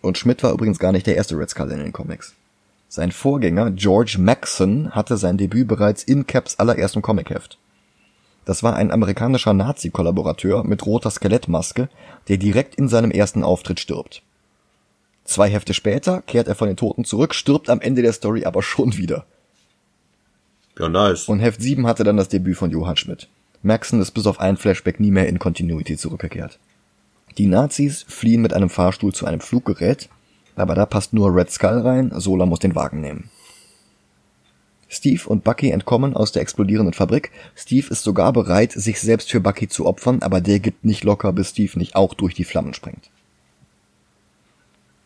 [SPEAKER 1] Und Schmidt war übrigens gar nicht der erste Red Skull in den Comics. Sein Vorgänger George Maxson hatte sein Debüt bereits in Caps allerersten Comicheft. Das war ein amerikanischer Nazi-Kollaborateur mit roter Skelettmaske, der direkt in seinem ersten Auftritt stirbt. Zwei Hefte später kehrt er von den Toten zurück, stirbt am Ende der Story aber schon wieder.
[SPEAKER 2] Ja, nice.
[SPEAKER 1] Und Heft 7 hatte dann das Debüt von Johann Schmidt. Maxon ist bis auf ein Flashback nie mehr in Continuity zurückgekehrt. Die Nazis fliehen mit einem Fahrstuhl zu einem Fluggerät, aber da passt nur Red Skull rein, Sola muss den Wagen nehmen. Steve und Bucky entkommen aus der explodierenden Fabrik. Steve ist sogar bereit, sich selbst für Bucky zu opfern, aber der gibt nicht locker, bis Steve nicht auch durch die Flammen springt.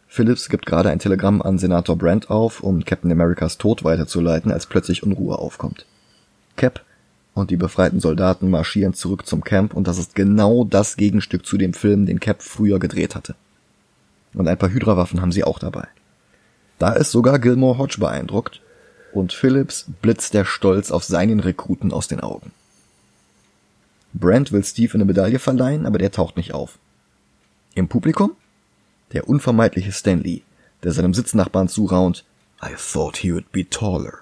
[SPEAKER 1] Phillips gibt gerade ein Telegramm an Senator Brand auf, um Captain Americas Tod weiterzuleiten, als plötzlich Unruhe aufkommt. Cap und die befreiten Soldaten marschieren zurück zum Camp und das ist genau das Gegenstück zu dem Film, den Cap früher gedreht hatte. Und ein paar Hydra-Waffen haben sie auch dabei. Da ist sogar Gilmore Hodge beeindruckt und Phillips blitzt der Stolz auf seinen Rekruten aus den Augen. Brand will Steve eine Medaille verleihen, aber der taucht nicht auf. Im Publikum der unvermeidliche Stanley, der seinem Sitznachbarn zuraunt, I thought he would be taller.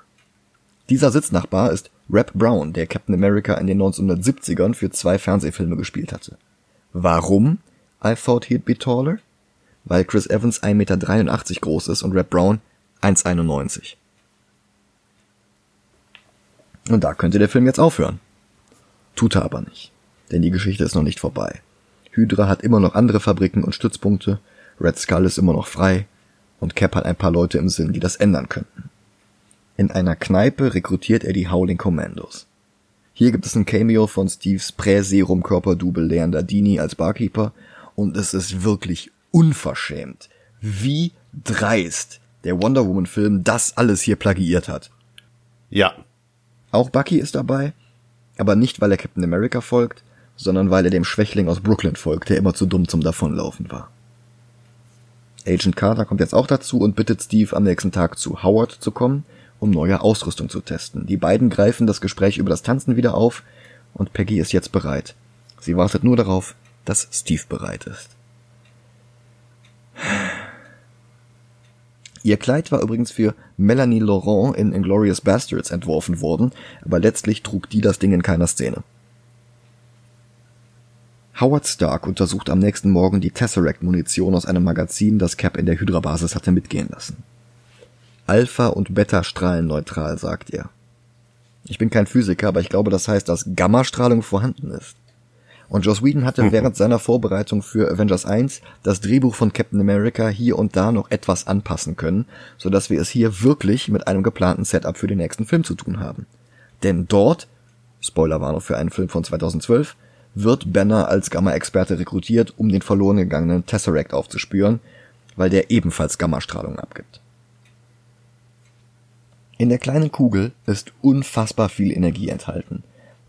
[SPEAKER 1] Dieser Sitznachbar ist Rap Brown, der Captain America in den 1970ern für zwei Fernsehfilme gespielt hatte. Warum I thought he'd be taller? Weil Chris Evans 1,83 Meter groß ist und Rap Brown 1,91. Und da könnte der Film jetzt aufhören. Tut er aber nicht. Denn die Geschichte ist noch nicht vorbei. Hydra hat immer noch andere Fabriken und Stützpunkte, Red Skull ist immer noch frei und Cap hat ein paar Leute im Sinn, die das ändern könnten. In einer Kneipe rekrutiert er die Howling Commandos. Hier gibt es ein Cameo von Steves Prä-Serum-Körperdouble Leander Dini als Barkeeper und es ist wirklich unverschämt, wie dreist der Wonder Woman Film das alles hier plagiiert hat.
[SPEAKER 2] Ja.
[SPEAKER 1] Auch Bucky ist dabei, aber nicht weil er Captain America folgt, sondern weil er dem Schwächling aus Brooklyn folgt, der immer zu dumm zum Davonlaufen war. Agent Carter kommt jetzt auch dazu und bittet Steve am nächsten Tag zu Howard zu kommen, um neue Ausrüstung zu testen. Die beiden greifen das Gespräch über das Tanzen wieder auf und Peggy ist jetzt bereit. Sie wartet nur darauf, dass Steve bereit ist. Ihr Kleid war übrigens für Melanie Laurent in Inglorious Bastards entworfen worden, aber letztlich trug die das Ding in keiner Szene. Howard Stark untersucht am nächsten Morgen die Tesseract-Munition aus einem Magazin, das Cap in der Hydra-Basis hatte mitgehen lassen. Alpha- und Beta-Strahlen neutral, sagt er. Ich bin kein Physiker, aber ich glaube, das heißt, dass Gammastrahlung vorhanden ist. Und Joss Whedon hatte mhm. während seiner Vorbereitung für Avengers 1 das Drehbuch von Captain America hier und da noch etwas anpassen können, so dass wir es hier wirklich mit einem geplanten Setup für den nächsten Film zu tun haben. Denn dort, Spoiler war noch für einen Film von 2012, wird Banner als Gamma-Experte rekrutiert, um den verloren gegangenen Tesseract aufzuspüren, weil der ebenfalls Gammastrahlung abgibt. In der kleinen Kugel ist unfassbar viel Energie enthalten.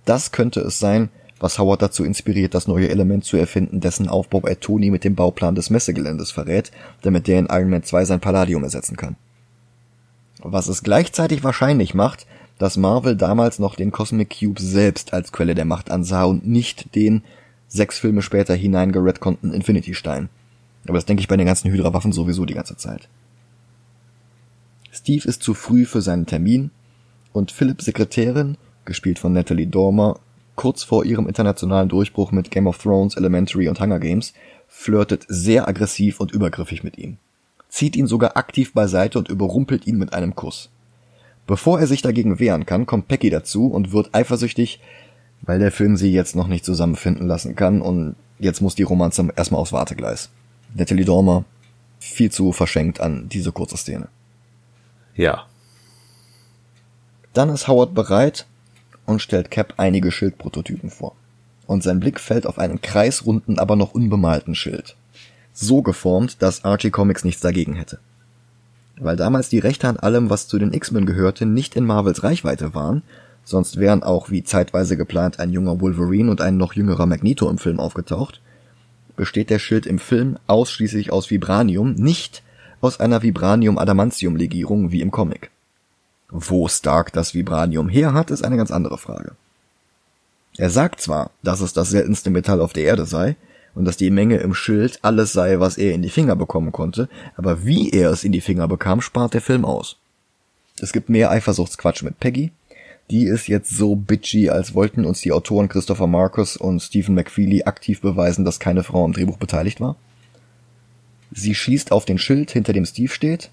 [SPEAKER 1] Das könnte es sein, was Howard dazu inspiriert, das neue Element zu erfinden, dessen Aufbau er Tony mit dem Bauplan des Messegeländes verrät, damit der in Iron Man 2 sein Palladium ersetzen kann. Was es gleichzeitig wahrscheinlich macht, dass Marvel damals noch den Cosmic Cube selbst als Quelle der Macht ansah und nicht den sechs Filme später hineingeredconnten Infinity Stein. Aber das denke ich bei den ganzen Hydra-Waffen sowieso die ganze Zeit. Steve ist zu früh für seinen Termin und Philips Sekretärin, gespielt von Natalie Dormer, kurz vor ihrem internationalen Durchbruch mit Game of Thrones, Elementary und Hunger Games, flirtet sehr aggressiv und übergriffig mit ihm. Zieht ihn sogar aktiv beiseite und überrumpelt ihn mit einem Kuss. Bevor er sich dagegen wehren kann, kommt Peggy dazu und wird eifersüchtig, weil der Film sie jetzt noch nicht zusammenfinden lassen kann und jetzt muss die Romanze erstmal aufs Wartegleis. Natalie Dormer viel zu verschenkt an diese kurze Szene.
[SPEAKER 2] Ja.
[SPEAKER 1] Dann ist Howard bereit und stellt Cap einige Schildprototypen vor. Und sein Blick fällt auf einen kreisrunden, aber noch unbemalten Schild. So geformt, dass Archie Comics nichts dagegen hätte weil damals die Rechte an allem, was zu den X-Men gehörte, nicht in Marvels Reichweite waren, sonst wären auch wie zeitweise geplant ein junger Wolverine und ein noch jüngerer Magneto im Film aufgetaucht, besteht der Schild im Film ausschließlich aus Vibranium, nicht aus einer Vibranium-Adamantium-Legierung wie im Comic. Wo Stark das Vibranium her hat, ist eine ganz andere Frage. Er sagt zwar, dass es das seltenste Metall auf der Erde sei, und dass die Menge im Schild alles sei, was er in die Finger bekommen konnte, aber wie er es in die Finger bekam, spart der Film aus. Es gibt mehr Eifersuchtsquatsch mit Peggy. Die ist jetzt so bitchy, als wollten uns die Autoren Christopher Marcus und Stephen McFeely aktiv beweisen, dass keine Frau am Drehbuch beteiligt war. Sie schießt auf den Schild, hinter dem Steve steht.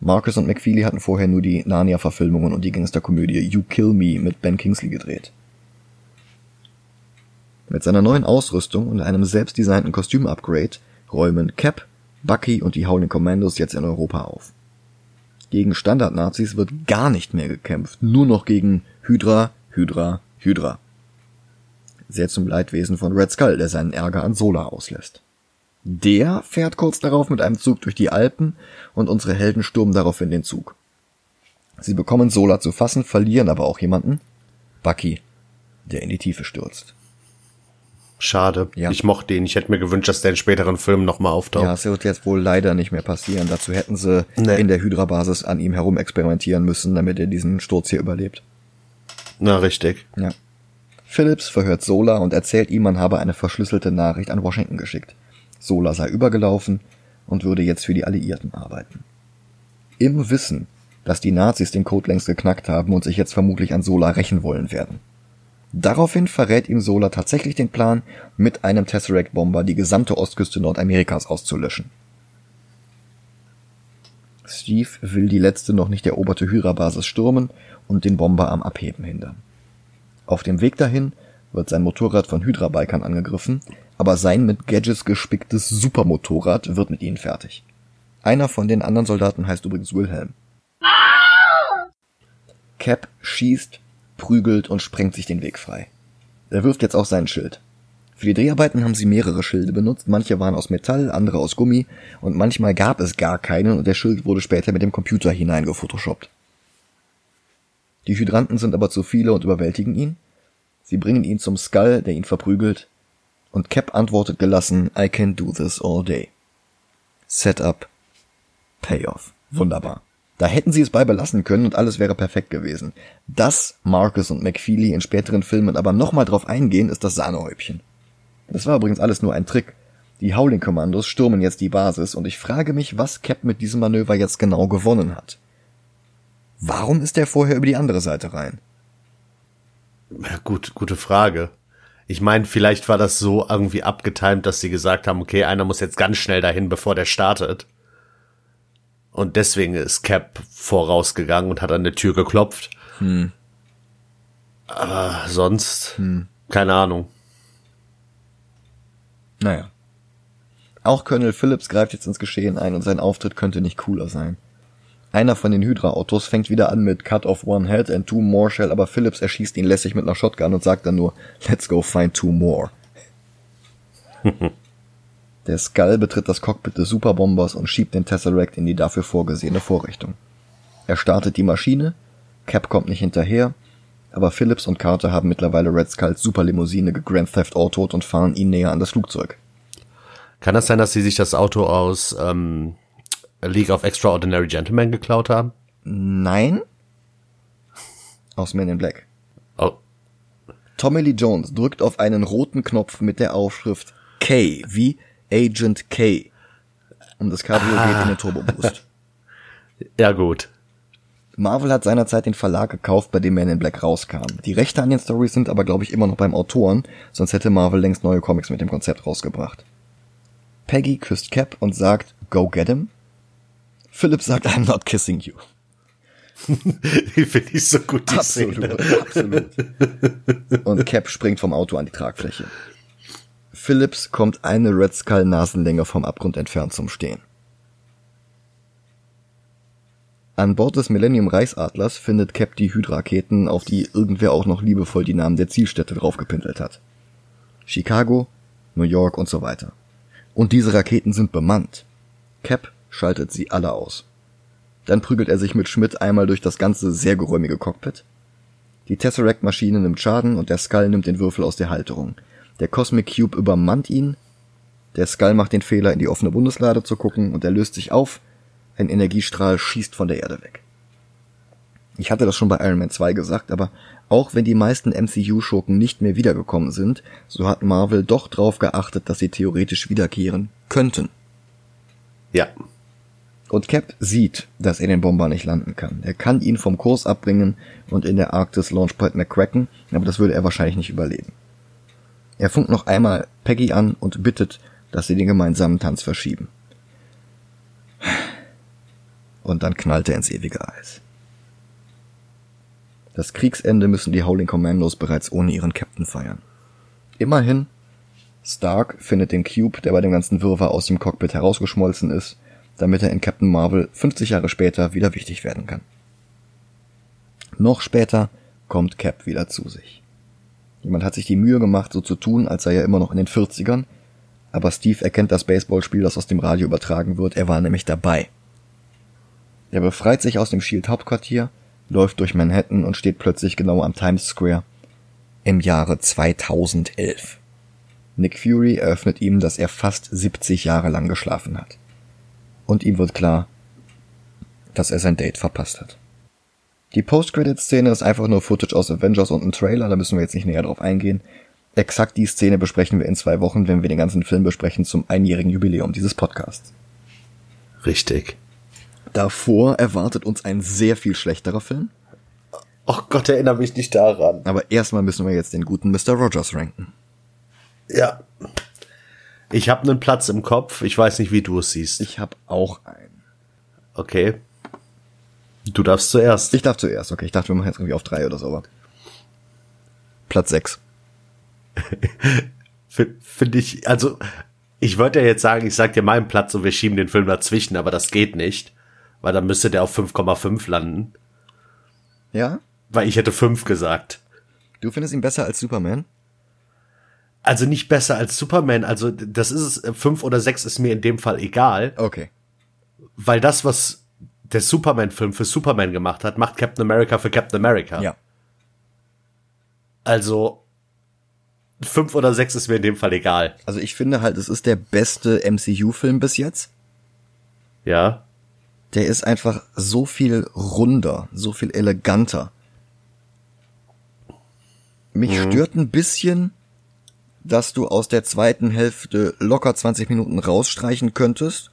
[SPEAKER 1] Marcus und McFeely hatten vorher nur die Narnia-Verfilmungen und die Gangsterkomödie You Kill Me mit Ben Kingsley gedreht. Mit seiner neuen Ausrüstung und einem selbstdesignten Kostüm-Upgrade räumen Cap, Bucky und die Howling Commandos jetzt in Europa auf. Gegen Standard-Nazis wird gar nicht mehr gekämpft, nur noch gegen Hydra, Hydra, Hydra. Sehr zum Leidwesen von Red Skull, der seinen Ärger an Sola auslässt. Der fährt kurz darauf mit einem Zug durch die Alpen und unsere Helden stürmen daraufhin den Zug. Sie bekommen Sola zu fassen, verlieren aber auch jemanden. Bucky, der in die Tiefe stürzt.
[SPEAKER 2] Schade.
[SPEAKER 1] Ja.
[SPEAKER 2] Ich mochte ihn. Ich hätte mir gewünscht, dass der in späteren Filmen nochmal auftaucht.
[SPEAKER 1] Ja, es wird jetzt wohl leider nicht mehr passieren. Dazu hätten sie
[SPEAKER 2] Nee.
[SPEAKER 1] in der Hydra-Basis an ihm herum experimentieren müssen, damit er diesen Sturz hier überlebt.
[SPEAKER 2] Na, richtig.
[SPEAKER 1] Ja. Phillips verhört Sola und erzählt ihm, man habe eine verschlüsselte Nachricht an Washington geschickt. Sola sei übergelaufen und würde jetzt für die Alliierten arbeiten. Im Wissen, dass die Nazis den Code längst geknackt haben und sich jetzt vermutlich an Sola rächen wollen werden. Daraufhin verrät ihm Sola tatsächlich den Plan, mit einem Tesseract-Bomber die gesamte Ostküste Nordamerikas auszulöschen. Steve will die letzte noch nicht eroberte Hydra-Basis stürmen und den Bomber am Abheben hindern. Auf dem Weg dahin wird sein Motorrad von Hydra-Bikern angegriffen, aber sein mit Gadgets gespicktes Supermotorrad wird mit ihnen fertig. Einer von den anderen Soldaten heißt übrigens Wilhelm. Cap schießt, prügelt und sprengt sich den Weg frei. Er wirft jetzt auch sein Schild. Für die Dreharbeiten haben sie mehrere Schilde benutzt, manche waren aus Metall, andere aus Gummi und manchmal gab es gar keinen und der Schild wurde später mit dem Computer hineingefotoshoppt. Die Hydranten sind aber zu viele und überwältigen ihn. Sie bringen ihn zum Skull, der ihn verprügelt, und Cap antwortet gelassen, I can do this all day. Setup, Payoff. Wunderbar. Da hätten sie es bei belassen können und alles wäre perfekt gewesen. Dass Marcus und McFeely in späteren Filmen aber nochmal drauf eingehen, ist das Sahnehäubchen. Das war übrigens alles nur ein Trick. Die Howling-Kommandos stürmen jetzt die Basis und ich frage mich, was Cap mit diesem Manöver jetzt genau gewonnen hat. Warum ist er vorher über die andere Seite rein?
[SPEAKER 2] Ja, gut, gute Frage. Ich meine, vielleicht war das so irgendwie abgetimt, dass sie gesagt haben, okay, einer muss jetzt ganz schnell dahin, bevor der startet. Und deswegen ist Cap vorausgegangen und hat an der Tür geklopft.
[SPEAKER 1] Hm.
[SPEAKER 2] Aber sonst, keine Ahnung.
[SPEAKER 1] Naja. Auch Colonel Phillips greift jetzt ins Geschehen ein und sein Auftritt könnte nicht cooler sein. Einer von den Hydra-Autos fängt wieder an mit Cut off one head and two more shell, aber Phillips erschießt ihn lässig mit einer Shotgun und sagt dann nur, let's go find two more. *laughs* Der Skull betritt das Cockpit des Superbombers und schiebt den Tesseract in die dafür vorgesehene Vorrichtung. Er startet die Maschine, Cap kommt nicht hinterher, aber Phillips und Carter haben mittlerweile Red Skulls Superlimousine gegrand Theft Autot und fahren ihn näher an das Flugzeug.
[SPEAKER 2] Kann das sein, dass sie sich das Auto aus ähm, League of Extraordinary Gentlemen geklaut haben?
[SPEAKER 1] Nein? Aus Men in Black.
[SPEAKER 2] Oh,
[SPEAKER 1] Tommy Lee Jones drückt auf einen roten Knopf mit der Aufschrift K wie Agent K. Und das Cabrio geht in den Turbo Boost. *laughs*
[SPEAKER 2] ja gut.
[SPEAKER 1] Marvel hat seinerzeit den Verlag gekauft, bei dem Man in Black rauskam. Die Rechte an den Stories sind aber, glaube ich, immer noch beim Autoren, sonst hätte Marvel längst neue Comics mit dem Konzept rausgebracht. Peggy küsst Cap und sagt, go get him. Philip sagt, I'm not kissing you. *laughs*
[SPEAKER 2] Die finde ich so gut, die Szene.
[SPEAKER 1] absolut. Und Cap springt vom Auto an die Tragfläche. Phillips kommt eine Red Skull Nasenlänge vom Abgrund entfernt zum Stehen. An Bord des Millennium Reichsadlers findet Cap die Hydraketen, auf die irgendwer auch noch liebevoll die Namen der Zielstädte draufgepintelt hat. Chicago, New York und so weiter. Und diese Raketen sind bemannt. Cap schaltet sie alle aus. Dann prügelt er sich mit Schmidt einmal durch das ganze sehr geräumige Cockpit. Die Tesseract-Maschine nimmt Schaden und der Skull nimmt den Würfel aus der Halterung. Der Cosmic Cube übermannt ihn. Der Skull macht den Fehler, in die offene Bundeslade zu gucken und er löst sich auf. Ein Energiestrahl schießt von der Erde weg. Ich hatte das schon bei Iron Man 2 gesagt, aber auch wenn die meisten MCU-Schurken nicht mehr wiedergekommen sind, so hat Marvel doch drauf geachtet, dass sie theoretisch wiederkehren könnten.
[SPEAKER 2] Ja.
[SPEAKER 1] Und Cap sieht, dass er den Bomber nicht landen kann. Er kann ihn vom Kurs abbringen und in der Arktis Launchpad McCracken, aber das würde er wahrscheinlich nicht überleben. Er funkt noch einmal Peggy an und bittet, dass sie den gemeinsamen Tanz verschieben. und dann knallt er ins ewige Eis. Das Kriegsende müssen die Howling Commandos bereits ohne ihren Captain feiern. Immerhin, Stark findet den Cube, der bei dem ganzen Wirrwarr aus dem Cockpit herausgeschmolzen ist, damit er in Captain Marvel 50 Jahre später wieder wichtig werden kann. Noch später kommt Cap wieder zu sich. Jemand hat sich die Mühe gemacht, so zu tun, als sei er immer noch in den 40ern, aber Steve erkennt das Baseballspiel, das aus dem Radio übertragen wird, er war nämlich dabei. Er befreit sich aus dem Shield Hauptquartier, läuft durch Manhattan und steht plötzlich genau am Times Square im Jahre 2011. Nick Fury eröffnet ihm, dass er fast 70 Jahre lang geschlafen hat. Und ihm wird klar, dass er sein Date verpasst hat. Die Post-Credit-Szene ist einfach nur Footage aus Avengers und ein Trailer, da müssen wir jetzt nicht näher drauf eingehen. Exakt die Szene besprechen wir in zwei Wochen, wenn wir den ganzen Film besprechen zum einjährigen Jubiläum dieses Podcasts.
[SPEAKER 2] Richtig.
[SPEAKER 1] Davor erwartet uns ein sehr viel schlechterer Film,
[SPEAKER 2] Och Gott, erinnere mich nicht daran.
[SPEAKER 1] aber erstmal müssen wir jetzt den guten Mr. Rogers ranken.
[SPEAKER 2] Ja. Ich habe einen Platz im Kopf. Ich weiß nicht, wie du es siehst.
[SPEAKER 1] Ich habe auch einen.
[SPEAKER 2] Okay. Du darfst zuerst.
[SPEAKER 1] Ich darf zuerst, okay, ich dachte, wir machen jetzt irgendwie auf drei oder so, aber. Platz sechs. *laughs*
[SPEAKER 2] Finde ich, also, ich wollte ja jetzt sagen, ich sag dir meinen Platz und wir schieben den Film dazwischen, aber das geht nicht. Weil dann müsste der auf 5,5 landen.
[SPEAKER 1] Ja?
[SPEAKER 2] Weil ich hätte 5 gesagt.
[SPEAKER 1] Du findest ihn besser als Superman?
[SPEAKER 2] Also nicht besser als Superman, also das ist es, 5 oder 6 ist mir in dem Fall egal,
[SPEAKER 1] Okay.
[SPEAKER 2] weil das, was der Superman-Film für Superman gemacht hat, macht Captain America für Captain America.
[SPEAKER 1] Ja.
[SPEAKER 2] Also fünf oder sechs ist mir in dem Fall egal.
[SPEAKER 1] Also ich finde halt, es ist der beste MCU-Film bis jetzt.
[SPEAKER 2] Ja.
[SPEAKER 1] Der ist einfach so viel runder, so viel eleganter. Mich stört ein bisschen, dass du aus der zweiten Hälfte locker 20 Minuten rausstreichen könntest.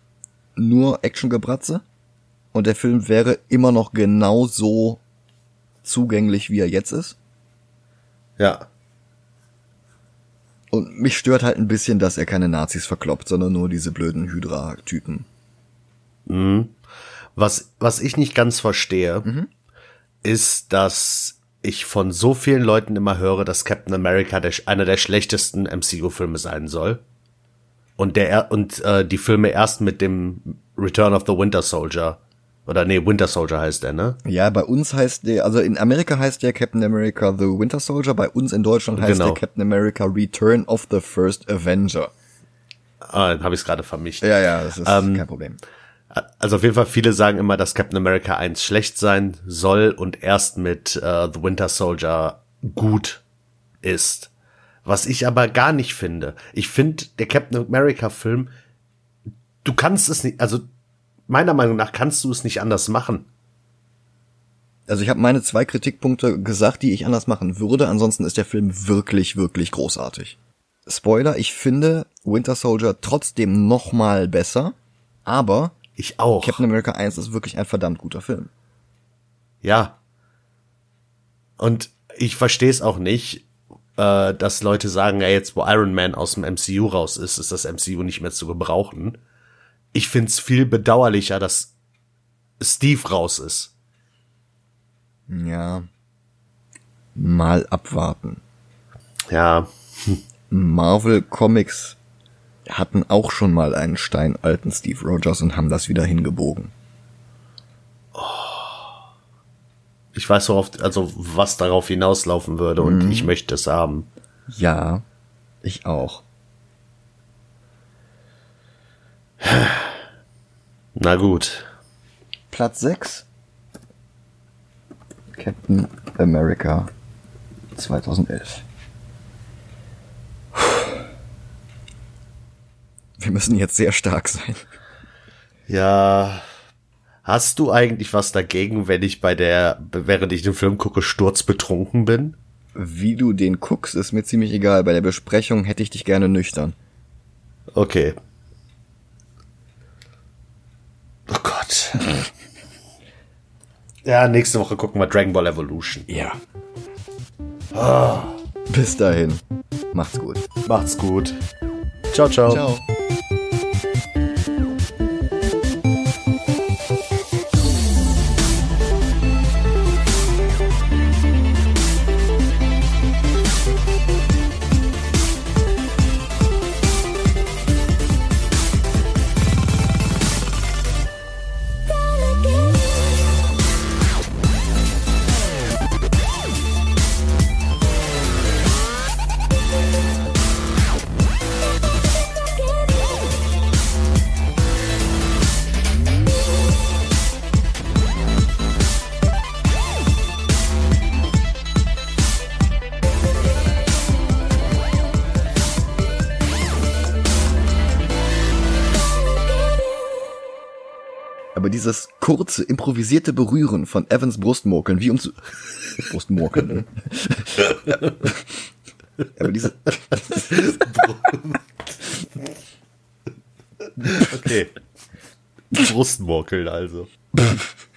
[SPEAKER 1] Nur Actiongebratze. Und der Film wäre immer noch genauso zugänglich, wie er jetzt ist.
[SPEAKER 2] Ja.
[SPEAKER 1] Und mich stört halt ein bisschen, dass er keine Nazis verkloppt, sondern nur diese blöden Hydra-Typen.
[SPEAKER 2] Was, was ich nicht ganz verstehe, ist, dass ich von so vielen Leuten immer höre, dass Captain America der, einer der schlechtesten MCU-Filme sein soll. Und der und äh, die Filme erst mit dem Return of the Winter Soldier oder nee, Winter Soldier heißt der, ne?
[SPEAKER 1] Ja, bei uns heißt der, also in Amerika heißt der Captain America The Winter Soldier, bei uns in Deutschland heißt
[SPEAKER 2] Genau.
[SPEAKER 1] der Captain America Return of the First Avenger.
[SPEAKER 2] Ah, dann habe ich es gerade vermischt.
[SPEAKER 1] Ja, ja, das ist
[SPEAKER 2] Ähm,
[SPEAKER 1] kein Problem.
[SPEAKER 2] Also auf jeden Fall, viele sagen immer, dass Captain America 1 schlecht sein soll und erst mit äh, The Winter Soldier gut ist. Was ich aber gar nicht finde. Ich finde, der Captain America Film, du kannst es nicht, also meiner Meinung nach kannst du es nicht anders machen.
[SPEAKER 1] Also ich habe meine zwei Kritikpunkte gesagt, die ich anders machen würde, ansonsten ist der Film wirklich, wirklich großartig. Spoiler, ich finde Winter Soldier trotzdem noch mal besser, aber
[SPEAKER 2] Ich auch.
[SPEAKER 1] Captain America 1 ist wirklich ein verdammt guter Film.
[SPEAKER 2] Ja. Und ich verstehe es auch nicht, äh, dass Leute sagen, ja, jetzt wo Iron Man aus dem MCU raus ist, ist das MCU nicht mehr zu gebrauchen. Ich find's viel bedauerlicher, dass Steve raus ist.
[SPEAKER 1] Ja. Mal abwarten.
[SPEAKER 2] Ja,
[SPEAKER 1] Marvel Comics hatten auch schon mal einen steinalten Steve Rogers und haben das wieder hingebogen.
[SPEAKER 2] ich weiß worauf, also was darauf hinauslaufen würde und ich möchte es haben.
[SPEAKER 1] Ja, ich auch.
[SPEAKER 2] Na gut.
[SPEAKER 1] Platz 6. Captain America 2011. Wir müssen jetzt sehr stark sein.
[SPEAKER 2] Ja. Hast du eigentlich was dagegen, wenn ich bei der, während ich den Film gucke, sturzbetrunken bin?
[SPEAKER 1] Wie du den guckst, ist mir ziemlich egal. Bei der Besprechung hätte ich dich gerne nüchtern.
[SPEAKER 2] Okay. Oh Gott. ja, nächste Woche gucken wir Dragon Ball Evolution.
[SPEAKER 1] Ja. Bis dahin. Macht's gut.
[SPEAKER 2] Macht's gut. Ciao, ciao.
[SPEAKER 1] Ciao. Dieses kurze, improvisierte Berühren von Evans Brustmurkeln, wie um zu... *laughs* Brustmurkeln, ne? Aber diese... *laughs*
[SPEAKER 2] Okay. Brustmorkeln also. *laughs*